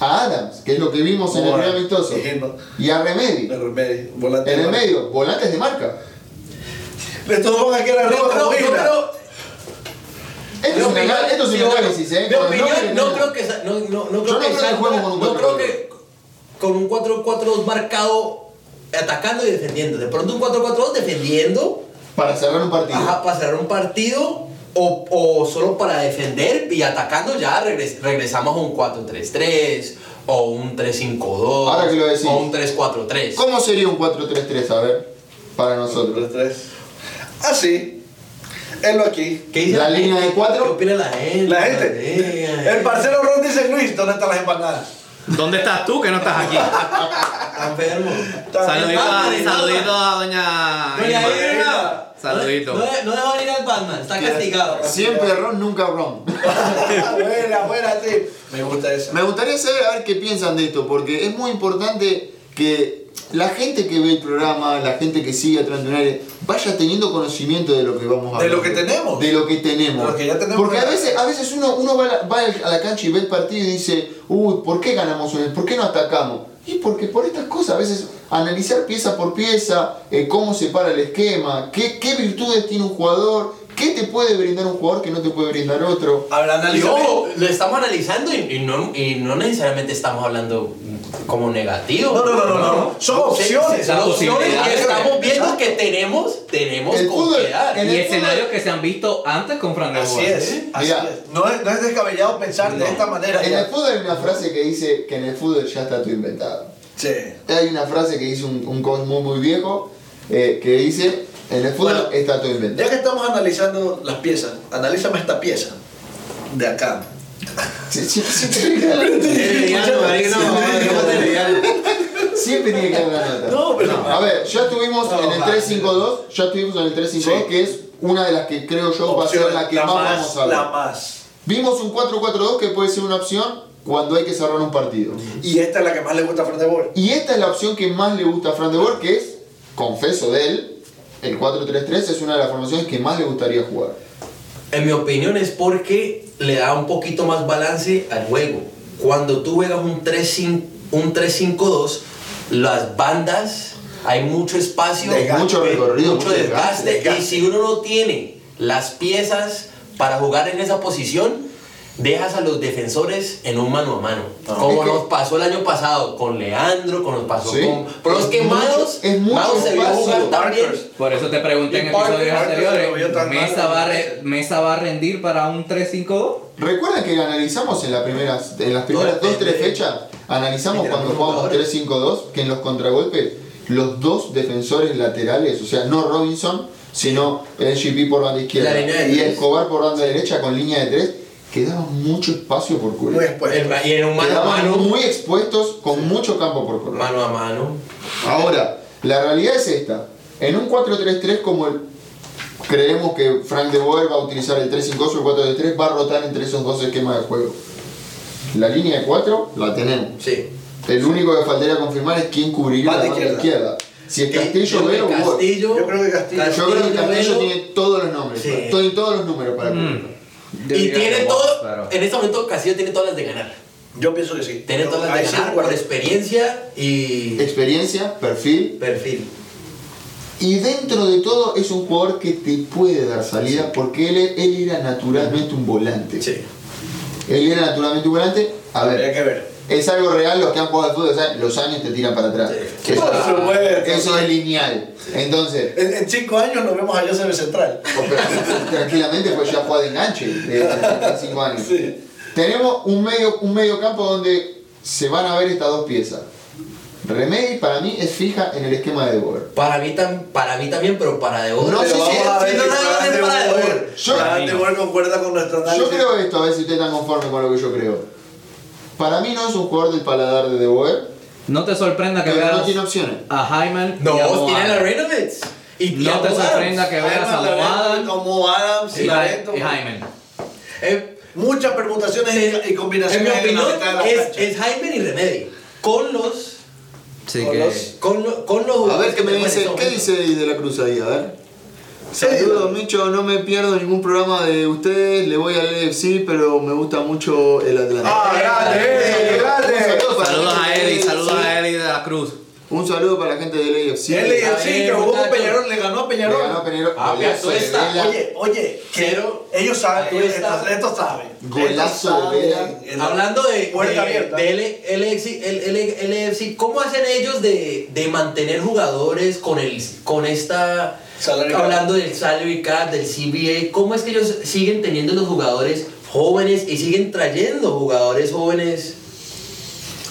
[SPEAKER 1] a Adams, que es lo que vimos en el primer amistoso,
[SPEAKER 4] no.
[SPEAKER 1] y a Remedy,
[SPEAKER 4] De remedio, volante
[SPEAKER 1] en el
[SPEAKER 4] de marca.
[SPEAKER 1] medio, volantes de marca.
[SPEAKER 4] Estos van a quedar arriba
[SPEAKER 3] creo,
[SPEAKER 1] Esto es un
[SPEAKER 3] opinión,
[SPEAKER 1] anal- esto es un análisis, ¿eh?
[SPEAKER 3] no creo que no, no, no
[SPEAKER 1] Yo
[SPEAKER 3] creo
[SPEAKER 1] no
[SPEAKER 3] que
[SPEAKER 1] creo que
[SPEAKER 3] salga-
[SPEAKER 1] con un
[SPEAKER 3] no creo
[SPEAKER 1] 4-4-2.
[SPEAKER 3] que con un 4-4-2 marcado atacando y defendiendo. De pronto un 4-4-2 defendiendo
[SPEAKER 1] Para cerrar un partido.
[SPEAKER 3] ajá, para cerrar un partido o, o solo para defender y atacando ya regres- regresamos a un 4-3-3 o un 3-5-2
[SPEAKER 1] Ahora que lo decís.
[SPEAKER 3] o un 3-4-3.
[SPEAKER 1] ¿Cómo sería un 4-3-3? A ver, para nosotros.
[SPEAKER 4] Los tres. Así. Él aquí.
[SPEAKER 3] ¿Qué dice
[SPEAKER 1] La línea de
[SPEAKER 3] gente?
[SPEAKER 1] cuatro.
[SPEAKER 3] ¿Qué opina la gente?
[SPEAKER 4] La gente. El parcero Ron dice Luis, ¿dónde están las empanadas?
[SPEAKER 2] ¿Dónde estás tú que no estás aquí?
[SPEAKER 3] Enfermo.
[SPEAKER 2] Saludito a, saludito a doña
[SPEAKER 3] Doña
[SPEAKER 2] Irma. Saludito.
[SPEAKER 3] No, dejó venir al Batman, está castigado.
[SPEAKER 1] Siempre Ron, nunca Ron.
[SPEAKER 4] buena, buena, sí. Me gusta eso.
[SPEAKER 1] Me gustaría saber a ver qué piensan de esto, porque es muy importante que la gente que ve el programa, la gente que sigue a Transdunaire, vaya teniendo conocimiento de lo que vamos a
[SPEAKER 4] De
[SPEAKER 1] hablar.
[SPEAKER 4] lo que tenemos.
[SPEAKER 1] De lo que tenemos.
[SPEAKER 4] De lo que ya tenemos.
[SPEAKER 1] Porque a veces, a veces uno, uno va, a la, va a la cancha y ve el partido y dice, uy, ¿por qué ganamos hoy? ¿Por qué no atacamos? Y porque por estas cosas, a veces analizar pieza por pieza, eh, cómo se para el esquema, qué, qué virtudes tiene un jugador, qué te puede brindar un jugador que no te puede brindar otro.
[SPEAKER 4] Ahora
[SPEAKER 3] Y
[SPEAKER 4] analizamos.
[SPEAKER 3] ojo, lo estamos analizando y, y no, y no necesariamente estamos hablando como negativo.
[SPEAKER 4] No, no, no, no, no. Son opciones.
[SPEAKER 3] Son
[SPEAKER 2] Las
[SPEAKER 3] opciones que estamos viendo que tenemos, tenemos
[SPEAKER 1] El
[SPEAKER 3] con
[SPEAKER 1] fútbol,
[SPEAKER 2] Y
[SPEAKER 1] el
[SPEAKER 2] escenarios que se han visto antes con Fran
[SPEAKER 4] Así es. Así
[SPEAKER 1] Mira.
[SPEAKER 4] es. No es. No es descabellado pensar de esta manera.
[SPEAKER 1] En
[SPEAKER 4] ya.
[SPEAKER 1] el fútbol hay una frase que dice que en el fútbol ya está todo inventado.
[SPEAKER 4] Sí.
[SPEAKER 1] Hay una frase que dice un, un coach muy, muy viejo eh, que dice en el fútbol
[SPEAKER 4] Bueno,
[SPEAKER 1] está todo inventado.
[SPEAKER 4] Ya que estamos analizando las piezas, analízame esta pieza de acá.
[SPEAKER 1] Sí, sí, siempre, tiene que dar- siempre tiene que dar una nota.
[SPEAKER 4] No, pero-
[SPEAKER 1] A ver, ya estuvimos
[SPEAKER 3] No,
[SPEAKER 1] en el
[SPEAKER 3] va.
[SPEAKER 1] 3-5-2, ya estuvimos en el 3-5-2,
[SPEAKER 4] Sí.
[SPEAKER 1] que es una de las que creo yo va a ser la que más, vamos a ver.
[SPEAKER 4] la más.
[SPEAKER 1] Vimos un 4-4-2 que puede ser una opción cuando hay que cerrar un partido.
[SPEAKER 4] Y esta es la que más le gusta a Fran de Boer.
[SPEAKER 1] Y esta es la opción que más le gusta a Fran de Boer, que es, confeso de él, el 4-3-3 es una de las formaciones que más le gustaría jugar.
[SPEAKER 3] En mi opinión es porque le da un poquito más balance al juego. Cuando tú juegas un 3-5 un 3-5-2, las bandas hay mucho espacio,
[SPEAKER 4] Desgaste.
[SPEAKER 1] Mucho recorrido,
[SPEAKER 3] mucho
[SPEAKER 1] mucho
[SPEAKER 3] desgaste,
[SPEAKER 4] desgaste.
[SPEAKER 3] y si uno no tiene las piezas para jugar en esa posición, dejas a los defensores en un mano a mano.
[SPEAKER 4] Ah.
[SPEAKER 3] como nos pasó el año pasado con Leandro, como nos pasó
[SPEAKER 1] Sí.
[SPEAKER 3] con. Pero los
[SPEAKER 1] Es
[SPEAKER 3] que se vio jugar también.
[SPEAKER 2] Por eso te pregunté en episodios anteriores, ¿Mesa va, ¿Mesa va a rendir para un 3-5-2?
[SPEAKER 1] Recuerdan que analizamos en, la primeras, en las primeras
[SPEAKER 3] Todo
[SPEAKER 1] 2-3
[SPEAKER 3] depende
[SPEAKER 1] fechas, analizamos cuando jugamos
[SPEAKER 3] jugadores.
[SPEAKER 1] 3-5-2, que en los contragolpes los dos defensores laterales, o sea, no Robinson, sino el GP por banda izquierda y. Escobar por banda derecha con línea de 3, quedaban mucho espacio por
[SPEAKER 4] Muy
[SPEAKER 1] cubrir.
[SPEAKER 4] expuesto.
[SPEAKER 3] El- y en un mano a
[SPEAKER 1] Quedaban
[SPEAKER 3] mano.
[SPEAKER 1] muy expuestos con mucho campo por correr.
[SPEAKER 3] Mano a mano.
[SPEAKER 1] Ahora, la realidad es esta. En un 4-3-3 como el, creemos que Frank de Boer va a utilizar el 3-5-2 o el 4-3-3, va a rotar entre esos dos esquemas de juego. La línea de 4 la tenemos.
[SPEAKER 3] Sí.
[SPEAKER 1] El único que faltaría confirmar es quién cubriría
[SPEAKER 4] Banda
[SPEAKER 1] la
[SPEAKER 4] izquierda.
[SPEAKER 1] izquierda. Si es Castillo, Velo o Boer.
[SPEAKER 3] Castillo.
[SPEAKER 4] Yo creo que Castillo.
[SPEAKER 1] Yo creo que Castillo
[SPEAKER 3] Velo.
[SPEAKER 1] tiene todos los nombres,
[SPEAKER 3] Sí.
[SPEAKER 1] para- tiene todos los números para cubrir.
[SPEAKER 3] Y tiene todo.
[SPEAKER 2] Pero...
[SPEAKER 3] En este momento Castillo tiene todas las de ganar.
[SPEAKER 4] Yo pienso que sí.
[SPEAKER 3] Tiene todas las de
[SPEAKER 4] sí
[SPEAKER 3] ganar por
[SPEAKER 4] concuerdo.
[SPEAKER 3] experiencia y
[SPEAKER 1] Experiencia, perfil.
[SPEAKER 3] perfil.
[SPEAKER 1] Y dentro de todo es un jugador que te puede dar salida porque él, él era naturalmente un volante.
[SPEAKER 3] Sí.
[SPEAKER 1] Él era naturalmente un volante. A
[SPEAKER 4] Habría
[SPEAKER 1] ver,
[SPEAKER 4] que ver.
[SPEAKER 1] Es algo real, los que han jugado al fútbol, los años te tiran para atrás.
[SPEAKER 3] Sí.
[SPEAKER 1] Eso,
[SPEAKER 4] Por supuesto.
[SPEAKER 1] eso es lineal. Entonces,
[SPEAKER 4] En, en cinco años nos vemos a Joseph Central.
[SPEAKER 1] o- pero tranquilamente pues ya juega de enganche de 5 años.
[SPEAKER 4] Sí.
[SPEAKER 1] Tenemos un medio, un medio campo donde se van a ver estas dos piezas. Remedy para mí es fija en el esquema de De Boer.
[SPEAKER 3] Para mí, tam- para mí también, pero para de
[SPEAKER 1] No
[SPEAKER 3] otro.
[SPEAKER 1] sé si-
[SPEAKER 3] no
[SPEAKER 4] de
[SPEAKER 3] para de
[SPEAKER 4] Boer-
[SPEAKER 3] Boer.
[SPEAKER 1] Yo-
[SPEAKER 4] de Boer concuerda con nuestro análisis.
[SPEAKER 1] Yo creo esto, a ver si usted está conforme con lo que yo creo. Para mí no es un jugador del paladar de De Boer,
[SPEAKER 2] No te sorprenda que
[SPEAKER 1] pero
[SPEAKER 2] veas
[SPEAKER 1] no tiene opciones.
[SPEAKER 2] a Hyman y a
[SPEAKER 3] No, tiene la Reynolds. Y y
[SPEAKER 2] No
[SPEAKER 3] a
[SPEAKER 2] te sorprenda
[SPEAKER 3] Adams.
[SPEAKER 2] que veas a
[SPEAKER 4] Hyman,
[SPEAKER 2] Adams
[SPEAKER 4] Como Adams,
[SPEAKER 2] y,
[SPEAKER 4] talento.
[SPEAKER 2] Hy- y Hyman.
[SPEAKER 3] Eh,
[SPEAKER 4] Muchas permutaciones y- y
[SPEAKER 3] en
[SPEAKER 4] combinaciones
[SPEAKER 3] mi opinión, es, es Jaime y Remedy. Con los.
[SPEAKER 2] Sí
[SPEAKER 4] Con
[SPEAKER 2] que...
[SPEAKER 4] los-
[SPEAKER 3] Con, lo- con los
[SPEAKER 1] A ver qué me dice, ¿qué dice de la Cruz ahí? A ver.
[SPEAKER 4] Sí.
[SPEAKER 1] Saludos, Micho, no me pierdo ningún programa de ustedes, le voy al LFC, pero me gusta mucho el Atlanta.
[SPEAKER 4] ¡Ah,
[SPEAKER 2] Saludos a Eddie, saludos a Eddie de la Cruz.
[SPEAKER 1] Un saludo para la gente del
[SPEAKER 3] A
[SPEAKER 4] el que jugó con. Peñarol, le ganó a
[SPEAKER 1] Le
[SPEAKER 4] Peñarol.
[SPEAKER 1] ganó a Peñarol.
[SPEAKER 3] Ah,
[SPEAKER 1] Golazo
[SPEAKER 3] está.
[SPEAKER 4] Oye, oye, que
[SPEAKER 3] Pero-
[SPEAKER 4] ellos saben,
[SPEAKER 3] Tú
[SPEAKER 4] ellos,
[SPEAKER 3] estás-
[SPEAKER 4] estos, saben.
[SPEAKER 1] Golazo de
[SPEAKER 3] Hablando de,
[SPEAKER 4] Puerta
[SPEAKER 3] de,
[SPEAKER 4] abierta.
[SPEAKER 3] de LFC, el- LFC, ¿cómo hacen ellos de, de mantener jugadores con, el, con esta...
[SPEAKER 4] Salary cap.
[SPEAKER 3] hablando del salary cap, del CBA, ¿cómo es que ellos siguen teniendo los jugadores jóvenes y siguen trayendo jugadores jóvenes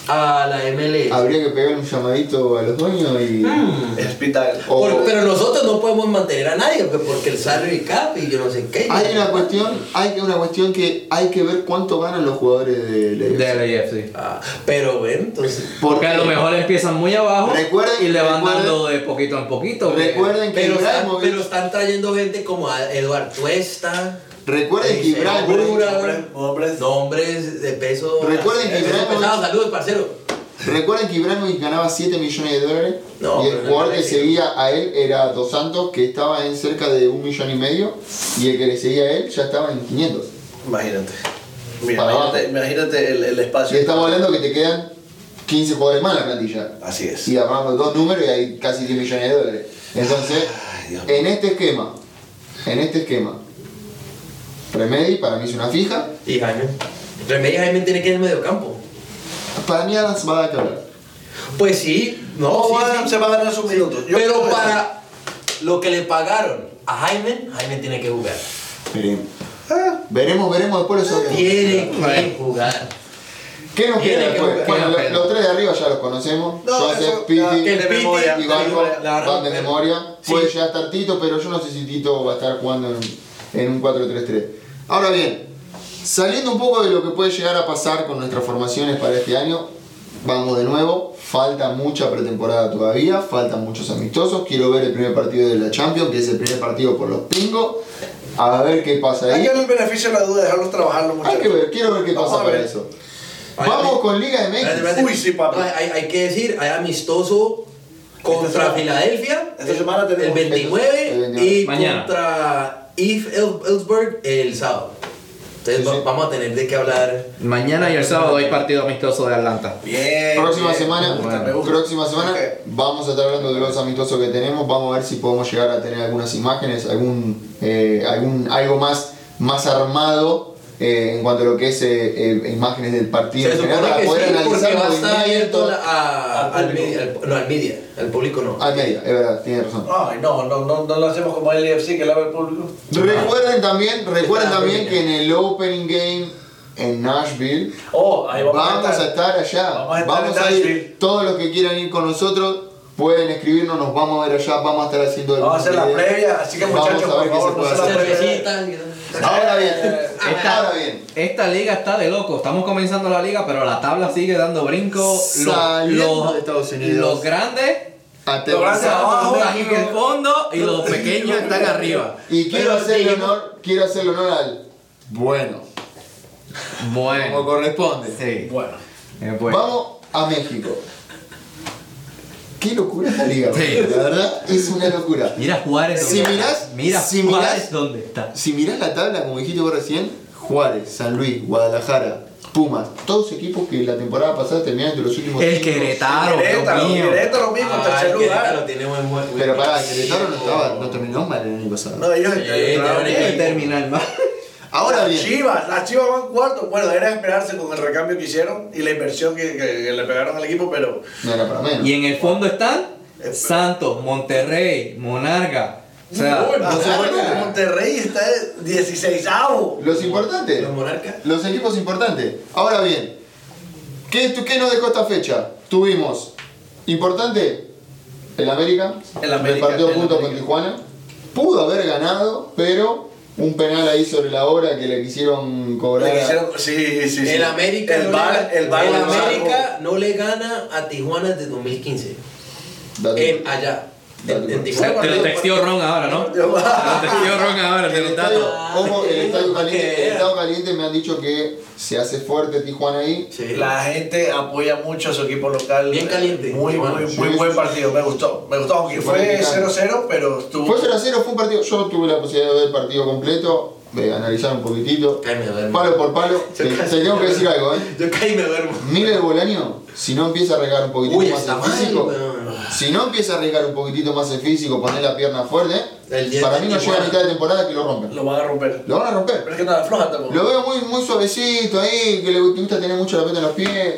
[SPEAKER 3] a la MLS?
[SPEAKER 1] Habría que pegarle un llamadito a los dueños y.
[SPEAKER 3] Hmm.
[SPEAKER 4] El hospital.
[SPEAKER 1] o-
[SPEAKER 3] Por- pero nosotros no podemos mantener a nadie porque, porque el salary cap y yo no sé qué.
[SPEAKER 1] Hay una cuestión, hay una cuestión que hay que ver cuánto ganan los jugadores del AFC.
[SPEAKER 2] Del AFC.
[SPEAKER 3] Ah, pero bueno, entonces...
[SPEAKER 2] Porque a lo mejor empiezan muy abajo
[SPEAKER 1] Recuerden-
[SPEAKER 2] y le van dando de poquito en poquito. que-
[SPEAKER 1] Recuerden que
[SPEAKER 3] Pero están, pero están trayendo gente como a Eduard Tuesta,
[SPEAKER 1] Recuerden que
[SPEAKER 4] Hombres, hombres.
[SPEAKER 3] nombres de peso.
[SPEAKER 1] Recuerden que
[SPEAKER 3] pesados. Saludos, parcero.
[SPEAKER 1] Recuerden que Ibrahimovic ganaba 7 millones de dólares
[SPEAKER 3] No,
[SPEAKER 1] y el
[SPEAKER 3] no
[SPEAKER 1] jugador que seguía a él era Dos Santos que estaba en cerca de un millón y medio y el que le seguía a él ya estaba en 500.
[SPEAKER 4] Imagínate. Mira, imagínate, imagínate el, el
[SPEAKER 1] Y
[SPEAKER 4] espacio.
[SPEAKER 1] estamos hablando que te quedan 15 jugadores más en la plantilla.
[SPEAKER 4] Así es.
[SPEAKER 1] Y hablamos dos números y hay casi 10 millones de dólares. Entonces,
[SPEAKER 4] Ay,
[SPEAKER 1] en este esquema, en este esquema, Remedy para mí es una fija,
[SPEAKER 3] Y Jaime. Remedy Jaime tiene que ir en el medio campo.
[SPEAKER 1] para mí Adams va a dar que hablar.
[SPEAKER 3] Pues sí, no, sí, sí.
[SPEAKER 4] se va a ganar sus minutos. Yo
[SPEAKER 3] Pero
[SPEAKER 4] creo
[SPEAKER 3] para lo que le pagaron a Jaime, Jaime tiene que jugar.
[SPEAKER 1] Veremos.
[SPEAKER 4] Ah,
[SPEAKER 1] Veremos, veremos después los otros.
[SPEAKER 3] Tiene que jugar.
[SPEAKER 1] ¿Qué nos queda
[SPEAKER 3] que
[SPEAKER 1] después? Bueno, los tres de arriba ya los conocemos.
[SPEAKER 4] No,
[SPEAKER 1] Joseph,
[SPEAKER 4] eso,
[SPEAKER 1] Piti y
[SPEAKER 4] de
[SPEAKER 1] Barco van de memoria.
[SPEAKER 3] Sí.
[SPEAKER 1] Puede llegar a estar Tito, pero yo no sé si Tito va a estar jugando en, en un 4-3-3. Ahora bien, saliendo un poco de lo que puede llegar a pasar con nuestras formaciones para este año, vamos de nuevo. Falta mucha pretemporada todavía, faltan muchos amistosos. Quiero ver el primer partido de la Champions, que es el primer partido por los pingos. A ver qué pasa
[SPEAKER 4] Hay
[SPEAKER 1] ahí.
[SPEAKER 4] que darle el beneficio de la duda, dejarlos trabajar mucho.
[SPEAKER 1] Hay que ver, quiero ver qué pasa para
[SPEAKER 4] ver.
[SPEAKER 1] eso. Vamos con Liga de México.
[SPEAKER 4] Uy, sí, papi.
[SPEAKER 3] No, hay, hay que decir, hay amistoso contra Filadelfia
[SPEAKER 4] esta semana tenemos-
[SPEAKER 3] el 29
[SPEAKER 1] El 29.
[SPEAKER 3] y
[SPEAKER 2] Mañana.
[SPEAKER 3] contra If Ellsberg el sábado. Entonces
[SPEAKER 1] Sí,
[SPEAKER 3] va-
[SPEAKER 1] sí.
[SPEAKER 3] vamos a tener de qué hablar.
[SPEAKER 2] Mañana y el sábado hay partido amistoso de Atlanta.
[SPEAKER 4] Bien.
[SPEAKER 1] Próxima
[SPEAKER 4] bien.
[SPEAKER 1] semana,
[SPEAKER 2] bueno.
[SPEAKER 1] próxima semana vamos a estar hablando de los amistosos que tenemos. Vamos a ver si podemos llegar a tener algunas imágenes, algún, eh, algún algo más, más armado eh, en cuanto a lo que es eh, eh, imágenes del partido
[SPEAKER 3] Se
[SPEAKER 1] en general, para
[SPEAKER 3] que
[SPEAKER 1] poder
[SPEAKER 3] sí, porque
[SPEAKER 1] analizar
[SPEAKER 3] va a estar abierto
[SPEAKER 1] movimientos.
[SPEAKER 3] la- a-
[SPEAKER 4] Al
[SPEAKER 3] al
[SPEAKER 4] público.
[SPEAKER 3] media, al- no, al media, al público no.
[SPEAKER 1] Ah, media, es verdad, tiene razón.
[SPEAKER 4] Ay, no, no, no, no lo hacemos como el IFC que la ve el público.
[SPEAKER 1] Recuerden también, recuerden también que en el opening game en Nashville
[SPEAKER 4] Oh, ahí vamos,
[SPEAKER 1] vamos a estar allá.
[SPEAKER 4] Vamos a estar
[SPEAKER 1] Vamos
[SPEAKER 4] en
[SPEAKER 1] a ir.
[SPEAKER 4] Nashville.
[SPEAKER 1] Todos los que quieran ir con nosotros pueden escribirnos, nos vamos a ver allá, vamos a estar haciendo el
[SPEAKER 4] Vamos a hacer la previa, así que
[SPEAKER 1] Vamos
[SPEAKER 4] muchachos,
[SPEAKER 1] a ver
[SPEAKER 4] por
[SPEAKER 1] qué se
[SPEAKER 4] favor,
[SPEAKER 1] puede
[SPEAKER 4] no se
[SPEAKER 1] hacer. Ahora bien,
[SPEAKER 2] Esta-
[SPEAKER 1] ahora bien.
[SPEAKER 2] Esta liga está de loco. Estamos comenzando la liga, pero la tabla sigue dando brincos. Los, los-
[SPEAKER 1] de Estados Unidos.
[SPEAKER 2] los grandes
[SPEAKER 1] Aterrizamos
[SPEAKER 4] abajo,
[SPEAKER 1] en
[SPEAKER 2] están en el fondo y los pequeños están arriba.
[SPEAKER 1] Y quiero hacerle honor, quiero hacerle honor al bueno, como
[SPEAKER 2] Bueno.
[SPEAKER 1] corresponde.
[SPEAKER 2] Sí.
[SPEAKER 4] Bueno,
[SPEAKER 2] Eh, bueno.
[SPEAKER 1] Vamos a México. Qué locura esta liga,
[SPEAKER 2] Sí.
[SPEAKER 1] la verdad es una locura.
[SPEAKER 2] Mira Juárez.
[SPEAKER 1] Si mirás-.
[SPEAKER 2] Mira
[SPEAKER 1] si
[SPEAKER 2] Juárez
[SPEAKER 1] mirás-
[SPEAKER 2] dónde está.
[SPEAKER 1] Si mirás la tabla, como dijiste vos recién, Juárez, San Luis, Guadalajara, Pumas, todos equipos que la temporada pasada terminaron entre los últimos
[SPEAKER 2] El. Querétaro,
[SPEAKER 4] Querétaro,
[SPEAKER 2] Dios mío.
[SPEAKER 4] Querétaro mismo,
[SPEAKER 3] Ah,
[SPEAKER 4] tercer lugar.
[SPEAKER 3] tiene buen buen-
[SPEAKER 1] Pero pará, Querétaro no, estaba, no terminó mal el año pasado.
[SPEAKER 4] No, ellos
[SPEAKER 3] Sí,
[SPEAKER 4] entraron
[SPEAKER 3] tienen
[SPEAKER 4] bien.
[SPEAKER 2] Debe terminar mal.
[SPEAKER 1] Ahora
[SPEAKER 4] Las
[SPEAKER 1] bien,
[SPEAKER 4] Chivas, las Chivas van cuarto. Bueno, era esperarse con el recambio que hicieron y la inversión que, que- que le pegaron al equipo, pero
[SPEAKER 1] no era para menos.
[SPEAKER 2] Y en el fondo están Santos, Monterrey, Monarca. O sea,
[SPEAKER 1] no
[SPEAKER 4] ah. Monterrey está 16 avo.
[SPEAKER 1] Los importantes,
[SPEAKER 3] Los monarcas.
[SPEAKER 1] los equipos importantes. Ahora bien, ¿qué, ¿qué nos dejó esta fecha? Tuvimos, importante, el América,
[SPEAKER 4] El América,
[SPEAKER 1] punto con. Tijuana. Pudo haber ganado, pero un penal ahí sobre la hora que le quisieron cobrar.
[SPEAKER 4] Le
[SPEAKER 1] a-
[SPEAKER 4] quisieron- sí, sí, sí.
[SPEAKER 3] El América,
[SPEAKER 4] el
[SPEAKER 3] no
[SPEAKER 4] bar,
[SPEAKER 3] le,
[SPEAKER 4] el bar
[SPEAKER 3] el. América no le gana a Tijuana desde 2015.
[SPEAKER 1] Dato.
[SPEAKER 3] En allá. Tijuana.
[SPEAKER 2] te lo texteó Ron ahora, ¿no? Te lo texteó Ron ahora,
[SPEAKER 1] El estadio, ojo, el estadio caliente, el estadio caliente me han dicho que se hace fuerte Tijuana ahí.
[SPEAKER 3] Sí.
[SPEAKER 4] La gente apoya mucho a su equipo local.
[SPEAKER 3] Bien caliente.
[SPEAKER 4] Muy, muy, muy
[SPEAKER 1] sí,
[SPEAKER 4] buen partido. Me gustó. Me gustó. Aunque fue
[SPEAKER 1] picante.
[SPEAKER 4] 0-0, pero estuvo.
[SPEAKER 1] Fue 0 a 0, fue un partido. Yo tuve la posibilidad de ver el partido completo, de analizar un poquitito.
[SPEAKER 3] Cállame, duermo.
[SPEAKER 1] Palo por palo. Te, te tengo que decir algo, ¿eh?
[SPEAKER 3] Yo caí me duermo.
[SPEAKER 1] Miguel Bolaño, si no empieza a arriesgar un poquitito
[SPEAKER 3] Uy,
[SPEAKER 1] más el físico. si no empieza a arriesgar un poquitito más el físico, poner la pierna fuerte,
[SPEAKER 3] El
[SPEAKER 1] para mí no llega a mitad de temporada que lo rompen.
[SPEAKER 4] Lo van a romper.
[SPEAKER 1] Lo van a romper.
[SPEAKER 4] Pero es que nada, floja tampoco.
[SPEAKER 1] Lo veo muy, muy suavecito ahí, que le gusta tener mucho la pelota en los pies.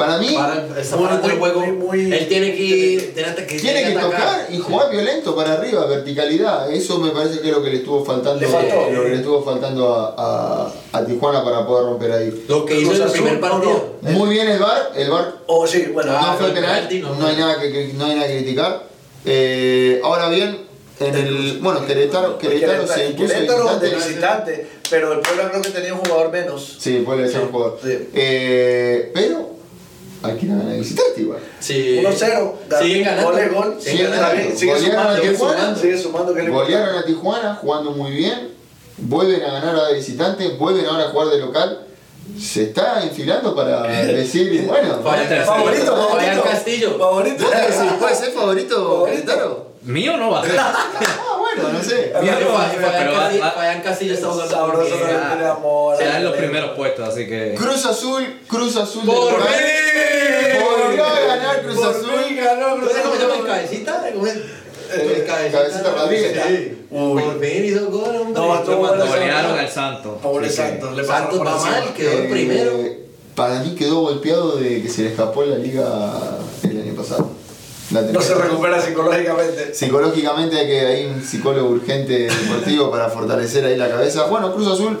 [SPEAKER 1] Para mí,
[SPEAKER 3] Para,
[SPEAKER 4] Muy,
[SPEAKER 3] el
[SPEAKER 4] muy,
[SPEAKER 3] juego.
[SPEAKER 4] muy,
[SPEAKER 3] Él tiene que. Tiene que,
[SPEAKER 1] tiene que
[SPEAKER 3] atacar.
[SPEAKER 1] tocar y jugar violento para arriba, verticalidad. Eso me parece que es lo que le estuvo faltando,
[SPEAKER 4] Le faltó.
[SPEAKER 1] lo que le estuvo faltando a, a- a Tijuana para poder romper ahí.
[SPEAKER 3] Lo que hizo en el primer partido.
[SPEAKER 4] no,
[SPEAKER 1] Muy bien el VAR, el VAR
[SPEAKER 4] Oh, sí, bueno.
[SPEAKER 3] Ah,
[SPEAKER 1] no fue
[SPEAKER 3] no,
[SPEAKER 1] penal,
[SPEAKER 3] no,
[SPEAKER 1] no hay nada que, no hay nada que criticar. Eh, ahora bien, en el bueno Querétaro, Querétaro se impuso visitante.
[SPEAKER 4] visitante, pero el Puebla creo que tenía un jugador menos.
[SPEAKER 1] Sí, puede ser
[SPEAKER 4] Sí,
[SPEAKER 1] un jugador. Eh, pero hay que ir a ganar de visitante igual.
[SPEAKER 3] Sí.
[SPEAKER 4] 1-0.
[SPEAKER 3] Siguen ganando.
[SPEAKER 4] Gol
[SPEAKER 3] Siguen ganando.
[SPEAKER 4] Sigue sumando,
[SPEAKER 1] a
[SPEAKER 4] sigue
[SPEAKER 1] Tijuana.
[SPEAKER 4] sumando, sigue sumando que le
[SPEAKER 1] Golearon a Tijuana jugando muy bien, vuelven a ganar a de visitante, vuelven ahora a jugar de local. Se está enfilando para decir, bueno,
[SPEAKER 3] Fabián
[SPEAKER 4] Favorito,
[SPEAKER 3] Fabián
[SPEAKER 4] favorito.
[SPEAKER 3] Castillo.
[SPEAKER 4] Favorito.
[SPEAKER 1] ¿vos decís, puede ser favorito
[SPEAKER 4] Favorito.
[SPEAKER 2] Mío no va a ser.
[SPEAKER 1] Ah, bueno, no sé.
[SPEAKER 2] Mío no va a ser, pero
[SPEAKER 3] Fabián Castillo está jugando
[SPEAKER 4] Sabroso, amor.
[SPEAKER 2] Se dan los primeros puestos, así que.
[SPEAKER 1] Cruz Azul, Cruz Azul de
[SPEAKER 3] Por fin.
[SPEAKER 1] Volvió a ganar Cruz
[SPEAKER 4] Por
[SPEAKER 1] Azul.
[SPEAKER 4] ganó Cruz
[SPEAKER 3] ¿Cómo se llama el
[SPEAKER 4] Azul.
[SPEAKER 3] cabecita?
[SPEAKER 1] Cabecita Rodríguez.
[SPEAKER 4] Uy.
[SPEAKER 3] Por fin hizo gol, hombre.
[SPEAKER 4] No.
[SPEAKER 2] Golearon al Santos.
[SPEAKER 4] Pobre Santos.
[SPEAKER 3] Santos va mal, quedó el
[SPEAKER 1] Eh,
[SPEAKER 3] primero.
[SPEAKER 1] Para mí quedó golpeado de que se le escapó la liga el año pasado.
[SPEAKER 4] No se recupera psicológicamente.
[SPEAKER 1] Psicológicamente hay que hay un psicólogo urgente deportivo para fortalecer ahí la cabeza. Bueno, Cruz Azul,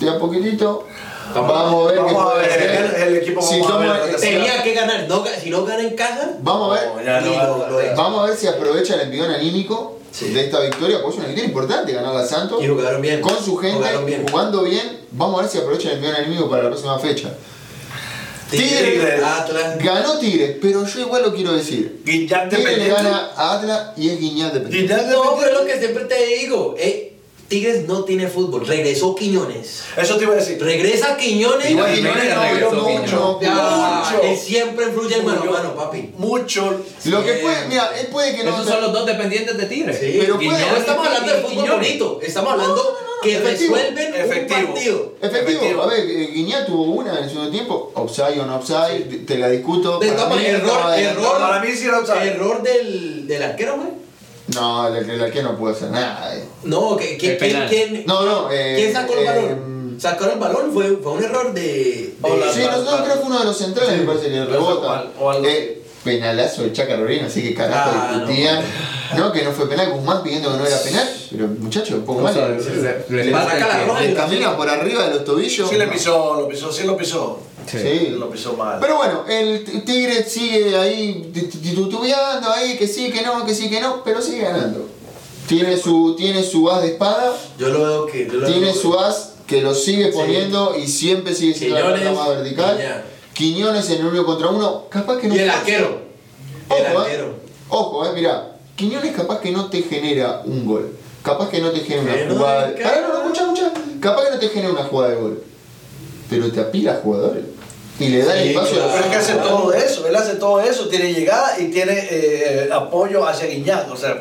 [SPEAKER 1] de a poquitito. Vamos a ver qué
[SPEAKER 4] Vamos a
[SPEAKER 1] puede
[SPEAKER 4] ver,
[SPEAKER 1] hacer.
[SPEAKER 4] el equipo
[SPEAKER 1] Si
[SPEAKER 4] vamos a
[SPEAKER 1] toma-
[SPEAKER 4] ver lo que
[SPEAKER 3] Tenía que ganar. No, si no gana en casa,
[SPEAKER 1] Vamos a ver.
[SPEAKER 4] No, no
[SPEAKER 3] lo- lo.
[SPEAKER 1] Vamos a ver si aprovecha el envión anímico
[SPEAKER 3] Sí.
[SPEAKER 1] de esta victoria, porque es una victoria importante ganar a Santos.
[SPEAKER 3] Y jugaron bien.
[SPEAKER 1] Con su gente,
[SPEAKER 3] bien.
[SPEAKER 1] jugando bien. Vamos a ver si aprovecha el envión anímico para la próxima fecha. Tigres.
[SPEAKER 3] Atlas.
[SPEAKER 1] Ganó Tigres, pero yo igual lo quiero decir.
[SPEAKER 4] Guiñán
[SPEAKER 1] Tigres le gana a Atlas y es Guiñat de
[SPEAKER 4] Guiñán
[SPEAKER 3] No, pero es lo que siempre te digo. eh, Tigres no tiene fútbol. Regresó Quiñones.
[SPEAKER 4] Eso te iba a decir.
[SPEAKER 3] Regresa Quiñones.
[SPEAKER 1] Igual Quiñones no
[SPEAKER 2] Quiñones.
[SPEAKER 1] mucho.
[SPEAKER 3] Ya,
[SPEAKER 4] Mucho.
[SPEAKER 3] él siempre influye en mano a mano, papi.
[SPEAKER 4] Mucho.
[SPEAKER 1] Lo que puede, mira, él puede que no.
[SPEAKER 2] Esos son los dos dependientes de Tigres.
[SPEAKER 3] Sí,
[SPEAKER 1] Pero puede-
[SPEAKER 3] no estamos hablando de fútbol
[SPEAKER 2] Quiñones.
[SPEAKER 3] bonito. Estamos hablando que
[SPEAKER 1] efectivo.
[SPEAKER 3] resuelven
[SPEAKER 4] Efectivo.
[SPEAKER 3] un partido.
[SPEAKER 1] Efectivo,
[SPEAKER 4] Efectivo.
[SPEAKER 1] a ver, eh, Guiñat tuvo una en el segundo tiempo, offside o no offside, te- te la discuto.
[SPEAKER 3] De
[SPEAKER 1] para mí
[SPEAKER 3] error, error,
[SPEAKER 4] Para mí sí era offside.
[SPEAKER 3] error del, del arquero, güey.
[SPEAKER 1] No, el, el arquero no puede hacer nada. eh.
[SPEAKER 3] No, que, que-
[SPEAKER 2] El
[SPEAKER 3] ¿quién,
[SPEAKER 2] penal.
[SPEAKER 3] quién,
[SPEAKER 1] No, no, eh,
[SPEAKER 3] ¿quién sacó el
[SPEAKER 1] eh,
[SPEAKER 3] balón? Sacó el balón, fue, fue un error de. de-
[SPEAKER 4] Hola.
[SPEAKER 1] Sí, no, no, creo que fue uno de los centrales, me parece que
[SPEAKER 4] o
[SPEAKER 1] rebota.
[SPEAKER 4] al- o algo
[SPEAKER 1] Eh, penalazo de Chaca Rodríguez, así que carajo
[SPEAKER 3] Ah, no.
[SPEAKER 1] discutían. No. que no fue penal, Guzmán pidiendo que no era penal. Pero muchachos, un poco mal.
[SPEAKER 2] Le-
[SPEAKER 1] camina por arriba de los tobillos.
[SPEAKER 4] Sí le pisó, lo pisó, sí lo pisó.
[SPEAKER 2] Sí.
[SPEAKER 1] Sí.
[SPEAKER 4] Lo pisó mal.
[SPEAKER 1] Pero bueno, el Tigre sigue ahí ti- ti- titubeando ahí, que sí, que no, que sí, que no, pero sigue ganando. Tiene su, tiene su as de espada,
[SPEAKER 3] Yo lo veo que. Yo lo
[SPEAKER 1] tiene
[SPEAKER 3] veo-
[SPEAKER 1] su as que lo sigue
[SPEAKER 3] Sí.
[SPEAKER 1] poniendo y siempre sigue siendo la
[SPEAKER 3] Quiñones,
[SPEAKER 1] más vertical.
[SPEAKER 3] Piña.
[SPEAKER 1] Quiñones en el uno contra uno, capaz que no
[SPEAKER 3] Y el arquero. El
[SPEAKER 1] Ojo,
[SPEAKER 3] arquero.
[SPEAKER 1] eh. Ojo, eh, mirá. Quiñones capaz que no te genera un gol. Capaz que no te genera una jugada. Pará, no, no, escucha, escucha. Capaz que no te genera una jugada de gol. Pero te apila a jugadores. Y le da el espacio
[SPEAKER 3] claro.
[SPEAKER 1] a
[SPEAKER 4] Pero es que hace todo eso, él hace todo eso, tiene llegada y tiene eh, apoyo hacia Guiñac, o sea,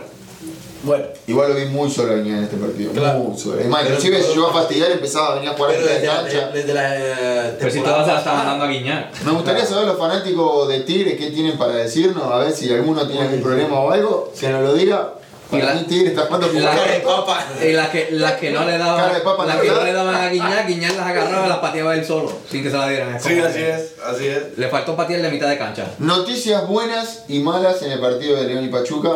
[SPEAKER 4] bueno.
[SPEAKER 1] Igual lo vi muy solo a Guiñac en este partido.
[SPEAKER 3] Claro.
[SPEAKER 1] Muy solo. Es más, inclusive se llegó a fastidiar y empezaba a venir a jugar la
[SPEAKER 3] desde la,
[SPEAKER 1] cancha.
[SPEAKER 3] desde la eh,
[SPEAKER 2] Pero si se la estaban dando a Guiñac.
[SPEAKER 1] Me gustaría saber los fanáticos de Tigre qué tienen para decirnos, a ver si alguno tiene algún problema o algo, que nos lo diga.
[SPEAKER 2] Y
[SPEAKER 1] Para
[SPEAKER 2] la-
[SPEAKER 1] mí Tigre está jugando como
[SPEAKER 2] la-
[SPEAKER 3] Cara de papa.
[SPEAKER 2] Y las que, las que no le daban, las que
[SPEAKER 1] la
[SPEAKER 2] no le daban a Guiñac, Guiñac las agarraba y las pateaba él solo, sin que se las dieran.
[SPEAKER 4] Sí, así es, así es.
[SPEAKER 2] Le faltó patear de mitad de cancha.
[SPEAKER 1] Noticias buenas y malas en el partido de León y Pachuca.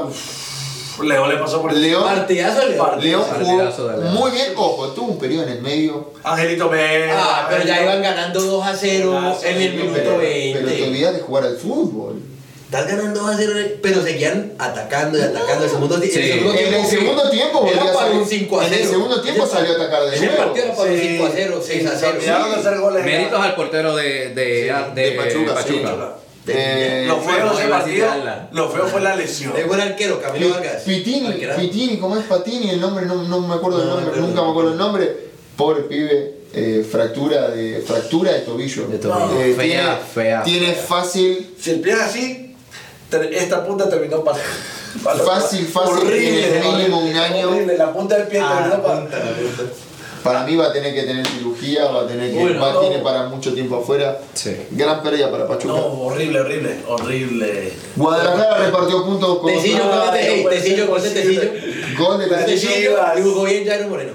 [SPEAKER 4] Leo le pasó por el
[SPEAKER 1] León,
[SPEAKER 3] Partidazo de León.
[SPEAKER 1] León jugó
[SPEAKER 2] León.
[SPEAKER 1] muy bien, ojo, tuvo un periodo en el medio.
[SPEAKER 4] Angelito Mena.
[SPEAKER 3] Ah, pero ya iban ganando 2 a 0 en el minuto
[SPEAKER 1] Pero, pero te
[SPEAKER 3] 20.
[SPEAKER 1] olvidas de jugar al fútbol.
[SPEAKER 3] Estás ganando 2 a 0, pero seguían atacando y atacando. El segundo, ti-
[SPEAKER 2] Sí.
[SPEAKER 3] el segundo
[SPEAKER 1] En el
[SPEAKER 3] tiempo
[SPEAKER 1] segundo tiempo volvió a
[SPEAKER 3] para
[SPEAKER 1] salir-
[SPEAKER 3] un 5 a 0.
[SPEAKER 1] En el segundo tiempo salió a atacar de nuevo.
[SPEAKER 3] partido era para un
[SPEAKER 4] Sí.
[SPEAKER 3] 5 a 0, 6 a
[SPEAKER 4] Se
[SPEAKER 3] 0.
[SPEAKER 4] olvidaron de hacer goles.
[SPEAKER 2] Méritos al portero de, de, de,
[SPEAKER 1] de Pachuca, sí. Eh,
[SPEAKER 4] Lo feo partido, lo fue la lesión.
[SPEAKER 3] Es buen arquero, Camilo Vargas.
[SPEAKER 1] Pitini. Pitini, ¿cómo es Patini? El nombre no, no me acuerdo del
[SPEAKER 3] No,
[SPEAKER 1] nombre,
[SPEAKER 3] pero-
[SPEAKER 1] nunca me acuerdo el nombre. Pobre pibe, eh, fractura de fractura de tobillo.
[SPEAKER 2] De tobillo.
[SPEAKER 1] Eh,
[SPEAKER 2] Fea,
[SPEAKER 1] tiene,
[SPEAKER 2] fea,
[SPEAKER 1] Tiene
[SPEAKER 2] fea.
[SPEAKER 1] fácil,
[SPEAKER 4] Si el pie es así, esta punta terminó para.
[SPEAKER 1] Fácil, fácil, tiene mínimo un año.
[SPEAKER 4] Horrible, la punta del pie
[SPEAKER 3] Ah,
[SPEAKER 4] terminó para.
[SPEAKER 1] Para mí va a tener que tener cirugía, va a tener que,
[SPEAKER 3] Bueno,
[SPEAKER 1] va,
[SPEAKER 3] no.
[SPEAKER 1] tiene para mucho tiempo afuera.
[SPEAKER 2] Sí.
[SPEAKER 1] Gran pérdida para Pachuca.
[SPEAKER 4] No, horrible, horrible, horrible.
[SPEAKER 1] Guadalajara repartió puntos con
[SPEAKER 3] Tecillo, ponte
[SPEAKER 4] no
[SPEAKER 3] Tecillo,
[SPEAKER 4] ser
[SPEAKER 3] Tecillo,
[SPEAKER 1] gol de Tecillo.
[SPEAKER 3] Jugó bien Jairo Moreno.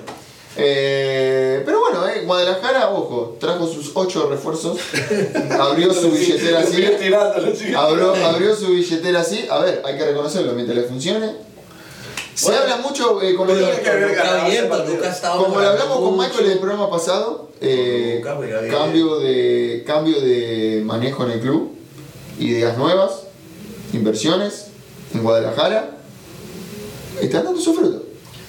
[SPEAKER 1] Eh, pero bueno, eh, Guadalajara, ojo, trajo sus ocho refuerzos, abrió su billetera así, abrió, abrió su billetera así, a ver, hay que reconocerlo mientras le funcione. Se
[SPEAKER 4] Bueno,
[SPEAKER 1] habla mucho, eh,
[SPEAKER 4] partido.
[SPEAKER 3] ha estado
[SPEAKER 1] como le
[SPEAKER 3] mejorando
[SPEAKER 1] hablamos con
[SPEAKER 3] mucho.
[SPEAKER 1] Michael en el programa pasado, eh, cambio, de, cambio de manejo en el club, ideas nuevas, inversiones en Guadalajara, están dando su fruto.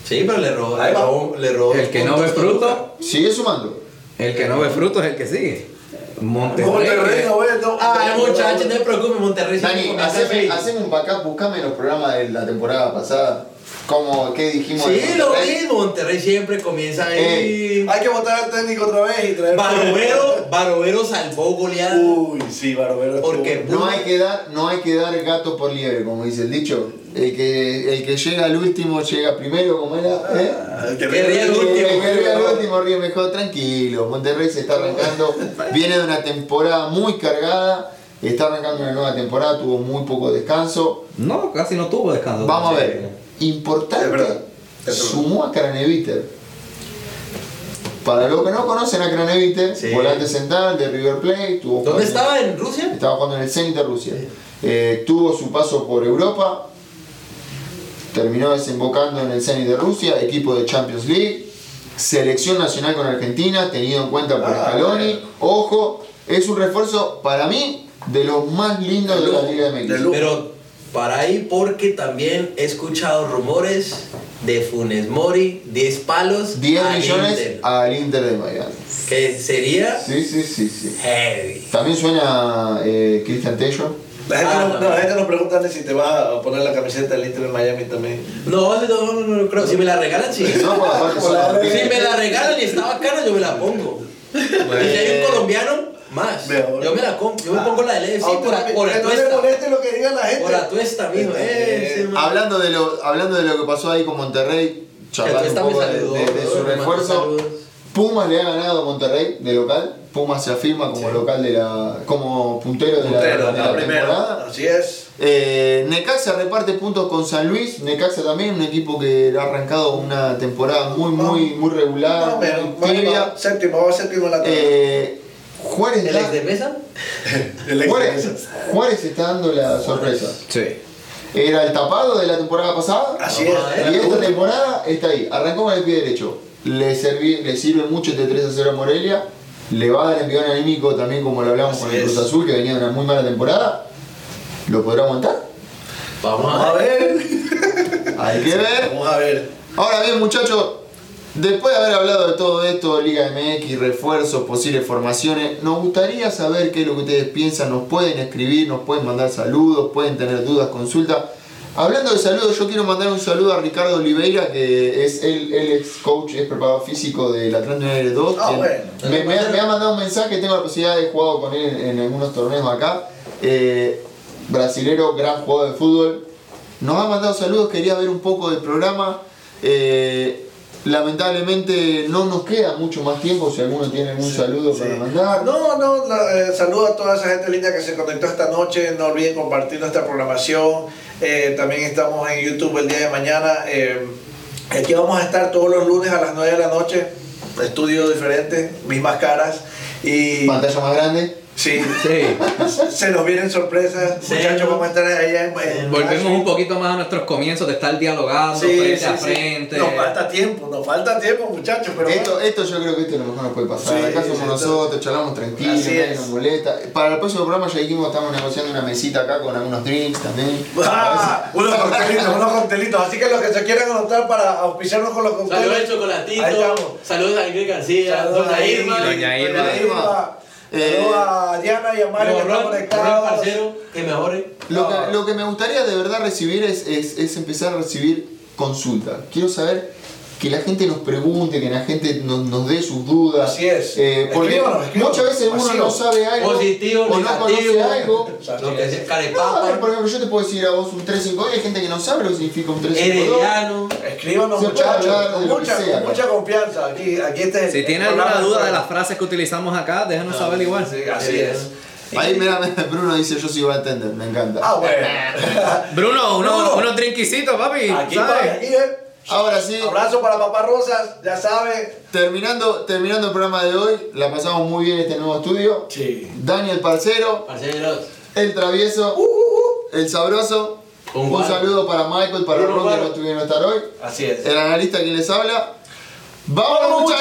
[SPEAKER 3] Sí, pero le robó, le robó, le robó
[SPEAKER 2] El que no ve fruto,
[SPEAKER 1] Sigue sumando.
[SPEAKER 2] el que no ve fruto es el que sigue. Monterrey.
[SPEAKER 4] Monterrey no ve, no.
[SPEAKER 3] Ay, muchachos, no te preocupes, Monterrey
[SPEAKER 1] Dani, haceme, haceme un backup, buscame los programas de la temporada pasada. Como, ¿qué dijimos?
[SPEAKER 3] Sí, lo mismo, Monterrey siempre comienza ahí.
[SPEAKER 4] Hay que votar al técnico otra vez y traer.
[SPEAKER 3] Barovero, Barovero salvó goleada.
[SPEAKER 4] Uy, sí, Barovero.
[SPEAKER 3] Porque
[SPEAKER 4] estuvo-
[SPEAKER 1] No hay que dar, no hay que dar gato por liebre, como dice el dicho. El que, el que llega al último llega primero, como era. ¿eh?
[SPEAKER 4] Ah, el que
[SPEAKER 3] Que ría el
[SPEAKER 1] El
[SPEAKER 3] último.
[SPEAKER 1] que llega al último ríe mejor, tranquilo. Monterrey se está arrancando, viene de una temporada muy cargada, está arrancando una nueva temporada, tuvo muy poco descanso.
[SPEAKER 2] No, casi no tuvo descanso.
[SPEAKER 1] Vamos a ver, importante, sumó a Craneviter. Para los que no conocen a Craneviter,
[SPEAKER 3] Sí.
[SPEAKER 1] volante central de River Plate, tuvo
[SPEAKER 3] ¿Dónde
[SPEAKER 1] jugando-
[SPEAKER 3] estaba? ¿En Rusia?
[SPEAKER 1] Estaba jugando en el Zenit de Rusia. Eh, tuvo su paso por Europa, terminó desembocando en el Zenit de Rusia, equipo de Champions League, selección nacional con Argentina, tenido en cuenta por
[SPEAKER 4] Ah,
[SPEAKER 1] Scaloni.
[SPEAKER 4] bueno.
[SPEAKER 1] Ojo, es un refuerzo para mí de los más lindos de,
[SPEAKER 4] De
[SPEAKER 1] la Liga
[SPEAKER 4] de.
[SPEAKER 3] Pero para ahí, porque también he escuchado rumores de Funes Mori, 10 palos
[SPEAKER 1] 10
[SPEAKER 3] al
[SPEAKER 1] millones
[SPEAKER 3] Inter,
[SPEAKER 1] al Inter de Miami.
[SPEAKER 3] que sería
[SPEAKER 1] Sí, sí, sí, sí.
[SPEAKER 3] heavy.
[SPEAKER 1] También suena eh, Christian Tello.
[SPEAKER 4] La gente,
[SPEAKER 3] Ah,
[SPEAKER 4] no, la gente nos pregunta si te vas a poner la camiseta del Inter de Miami también.
[SPEAKER 3] No, no, no, no, no creo. Si me la regalan, sí.
[SPEAKER 1] No, por aparte
[SPEAKER 4] Por la.
[SPEAKER 3] Si me la regalan y está bacana, yo me la pongo. Y si hay un colombiano, más.
[SPEAKER 4] Mejor.
[SPEAKER 3] Yo me la compro. Yo me pongo la del
[SPEAKER 4] A
[SPEAKER 3] EFC
[SPEAKER 4] usted
[SPEAKER 3] por,
[SPEAKER 4] no-
[SPEAKER 3] por
[SPEAKER 4] no
[SPEAKER 3] atuesta.
[SPEAKER 4] moleste lo que diga la gente.
[SPEAKER 3] Por atuesta, mijo. Eh.
[SPEAKER 1] Hablando de, lo, hablando de lo que pasó ahí con Monterrey, charlar un poco de,
[SPEAKER 3] saludó,
[SPEAKER 1] de- de su refuerzo. Pumas le ha ganado a Monterrey de local. Pumas se afirma como local de la. como puntero de la,
[SPEAKER 4] Puntero,
[SPEAKER 1] de la
[SPEAKER 4] la primera.
[SPEAKER 1] temporada.
[SPEAKER 4] Así es.
[SPEAKER 1] Eh, Necaxa reparte puntos con San Luis. Necaxa también, un equipo que ha arrancado una temporada muy, muy, muy regular,
[SPEAKER 4] Más o menos,
[SPEAKER 1] muy
[SPEAKER 4] séptimo, va séptimo en la tabla.
[SPEAKER 1] Eh, Juárez,
[SPEAKER 3] ¿El ex de mesa?
[SPEAKER 4] El ex-
[SPEAKER 1] Juárez, Juárez está dando la sorpresa.
[SPEAKER 2] Sí.
[SPEAKER 1] Era el tapado de la temporada pasada.
[SPEAKER 4] Así es.
[SPEAKER 3] ver.
[SPEAKER 1] Y esta temporada está ahí. Arrancó con el pie derecho. Le, serví- le sirve mucho este 3 a 0 a Morelia. Le va a dar envión anímico también, como lo hablamos
[SPEAKER 4] Así
[SPEAKER 1] con el
[SPEAKER 4] es.
[SPEAKER 1] Cruz Azul, que venía de una muy mala temporada. ¿Lo podrá aguantar?
[SPEAKER 3] Vamos
[SPEAKER 4] Vamos
[SPEAKER 3] a ver.
[SPEAKER 1] Hay que ver.
[SPEAKER 4] Vamos a ver.
[SPEAKER 1] Ahora bien, muchachos, después de haber hablado de todo esto, Liga MX, refuerzos, posibles formaciones, nos gustaría saber qué es lo que ustedes piensan. Nos pueden escribir, nos pueden mandar saludos, pueden tener dudas, consultas. Hablando de saludos, yo quiero mandar un saludo a Ricardo Oliveira, que es el, el ex coach, es preparador físico del Atlanta United 2.
[SPEAKER 4] Ah,
[SPEAKER 1] Él
[SPEAKER 4] bueno.
[SPEAKER 1] me, me ha, me ha mandado un mensaje, tengo la posibilidad de jugar con él en, algunos torneos acá. Eh, brasilero, gran jugador de fútbol. Nos ha mandado saludos, quería ver un poco del programa. Eh, lamentablemente no nos queda mucho más tiempo, si alguno tiene algún saludo para mandar.
[SPEAKER 4] No, no, eh, saludo a toda esa gente linda que se conectó esta noche. No olviden compartir nuestra programación. Eh, también estamos en YouTube el día de mañana. Eh, aquí vamos a estar todos los lunes a las 9 de la noche. Estudio diferente, mismas caras. Y
[SPEAKER 1] Pantalla más grande.
[SPEAKER 4] Sí,
[SPEAKER 2] Sí.
[SPEAKER 4] se nos vienen sorpresas.
[SPEAKER 3] Sí.
[SPEAKER 4] Muchachos, vamos a estar allá en, en
[SPEAKER 2] Volvemos un poquito más a nuestros comienzos de estar dialogando
[SPEAKER 4] Sí,
[SPEAKER 2] frente
[SPEAKER 4] sí,
[SPEAKER 2] a
[SPEAKER 4] sí.
[SPEAKER 2] frente.
[SPEAKER 4] Nos falta tiempo, nos falta tiempo, muchachos. Pero
[SPEAKER 1] Esto,
[SPEAKER 4] bueno.
[SPEAKER 1] esto yo creo que esto es lo mejor nos puede pasar.
[SPEAKER 4] Sí,
[SPEAKER 1] Acá somos
[SPEAKER 4] sí,
[SPEAKER 1] nosotros, charlamos tranquilos, nos molesta. Para el próximo programa ya dijimos estamos negociando una mesita acá con algunos drinks también.
[SPEAKER 4] Ah, unos coctelitos, unos coctelitos. Así que los que se quieran anotar para auspiciarnos con los cocteles.
[SPEAKER 3] Saludos al chocolatito. Saludos a Ingrid García.
[SPEAKER 4] Saludos a
[SPEAKER 3] Irma.
[SPEAKER 2] Doña Irma.
[SPEAKER 4] Doña Irma.
[SPEAKER 1] Eh,
[SPEAKER 4] Saludos a Diana y a Mario que están conectados.
[SPEAKER 3] parcero, que mejore.
[SPEAKER 1] Lo,
[SPEAKER 4] No.
[SPEAKER 1] que, lo que me gustaría de verdad recibir es, es, es empezar a recibir consultas. Quiero saber que la gente nos pregunte, que la gente nos, nos dé sus dudas.
[SPEAKER 4] Así es.
[SPEAKER 1] Eh, porque
[SPEAKER 4] Escríbanos, escríbanos.
[SPEAKER 1] muchas veces uno
[SPEAKER 4] Vacío.
[SPEAKER 1] no sabe algo
[SPEAKER 3] Positivo,
[SPEAKER 1] o no conoce algo.
[SPEAKER 3] Lo que sea,
[SPEAKER 1] No,
[SPEAKER 3] carepapa.
[SPEAKER 1] por ejemplo, yo te puedo decir a vos un 352 y hay gente que no sabe lo que significa un 352.
[SPEAKER 3] Herediano.
[SPEAKER 4] Escríbanos, muchachos. Con mucha,
[SPEAKER 1] sea,
[SPEAKER 4] con mucha confianza. Aquí, aquí este es
[SPEAKER 2] Si
[SPEAKER 4] el
[SPEAKER 2] tiene
[SPEAKER 4] programa
[SPEAKER 2] alguna duda de las frases que utilizamos acá, déjanos saber igual.
[SPEAKER 4] Sí, así es.
[SPEAKER 1] Ahí mira, Bruno dice yo soy bartender, me encanta.
[SPEAKER 4] Ah, bueno.
[SPEAKER 2] Bruno, unos,
[SPEAKER 4] Bruno.
[SPEAKER 2] unos drinkicitos, papi.
[SPEAKER 4] Aquí,
[SPEAKER 2] ¿sabes?
[SPEAKER 4] aquí, eh.
[SPEAKER 1] Ahora sí,
[SPEAKER 4] Abrazo para Papá Rosas, ya sabe.
[SPEAKER 1] terminando, terminando el programa de hoy, la pasamos muy bien en este nuevo estudio.
[SPEAKER 4] Sí.
[SPEAKER 1] Daniel Parcero,
[SPEAKER 3] Parceros.
[SPEAKER 1] el travieso, el sabroso.
[SPEAKER 3] Un
[SPEAKER 1] saludo para Michael, para Ron que no estuvieron estar hoy.
[SPEAKER 4] Así es.
[SPEAKER 1] El analista quien les habla. ¡Vamos!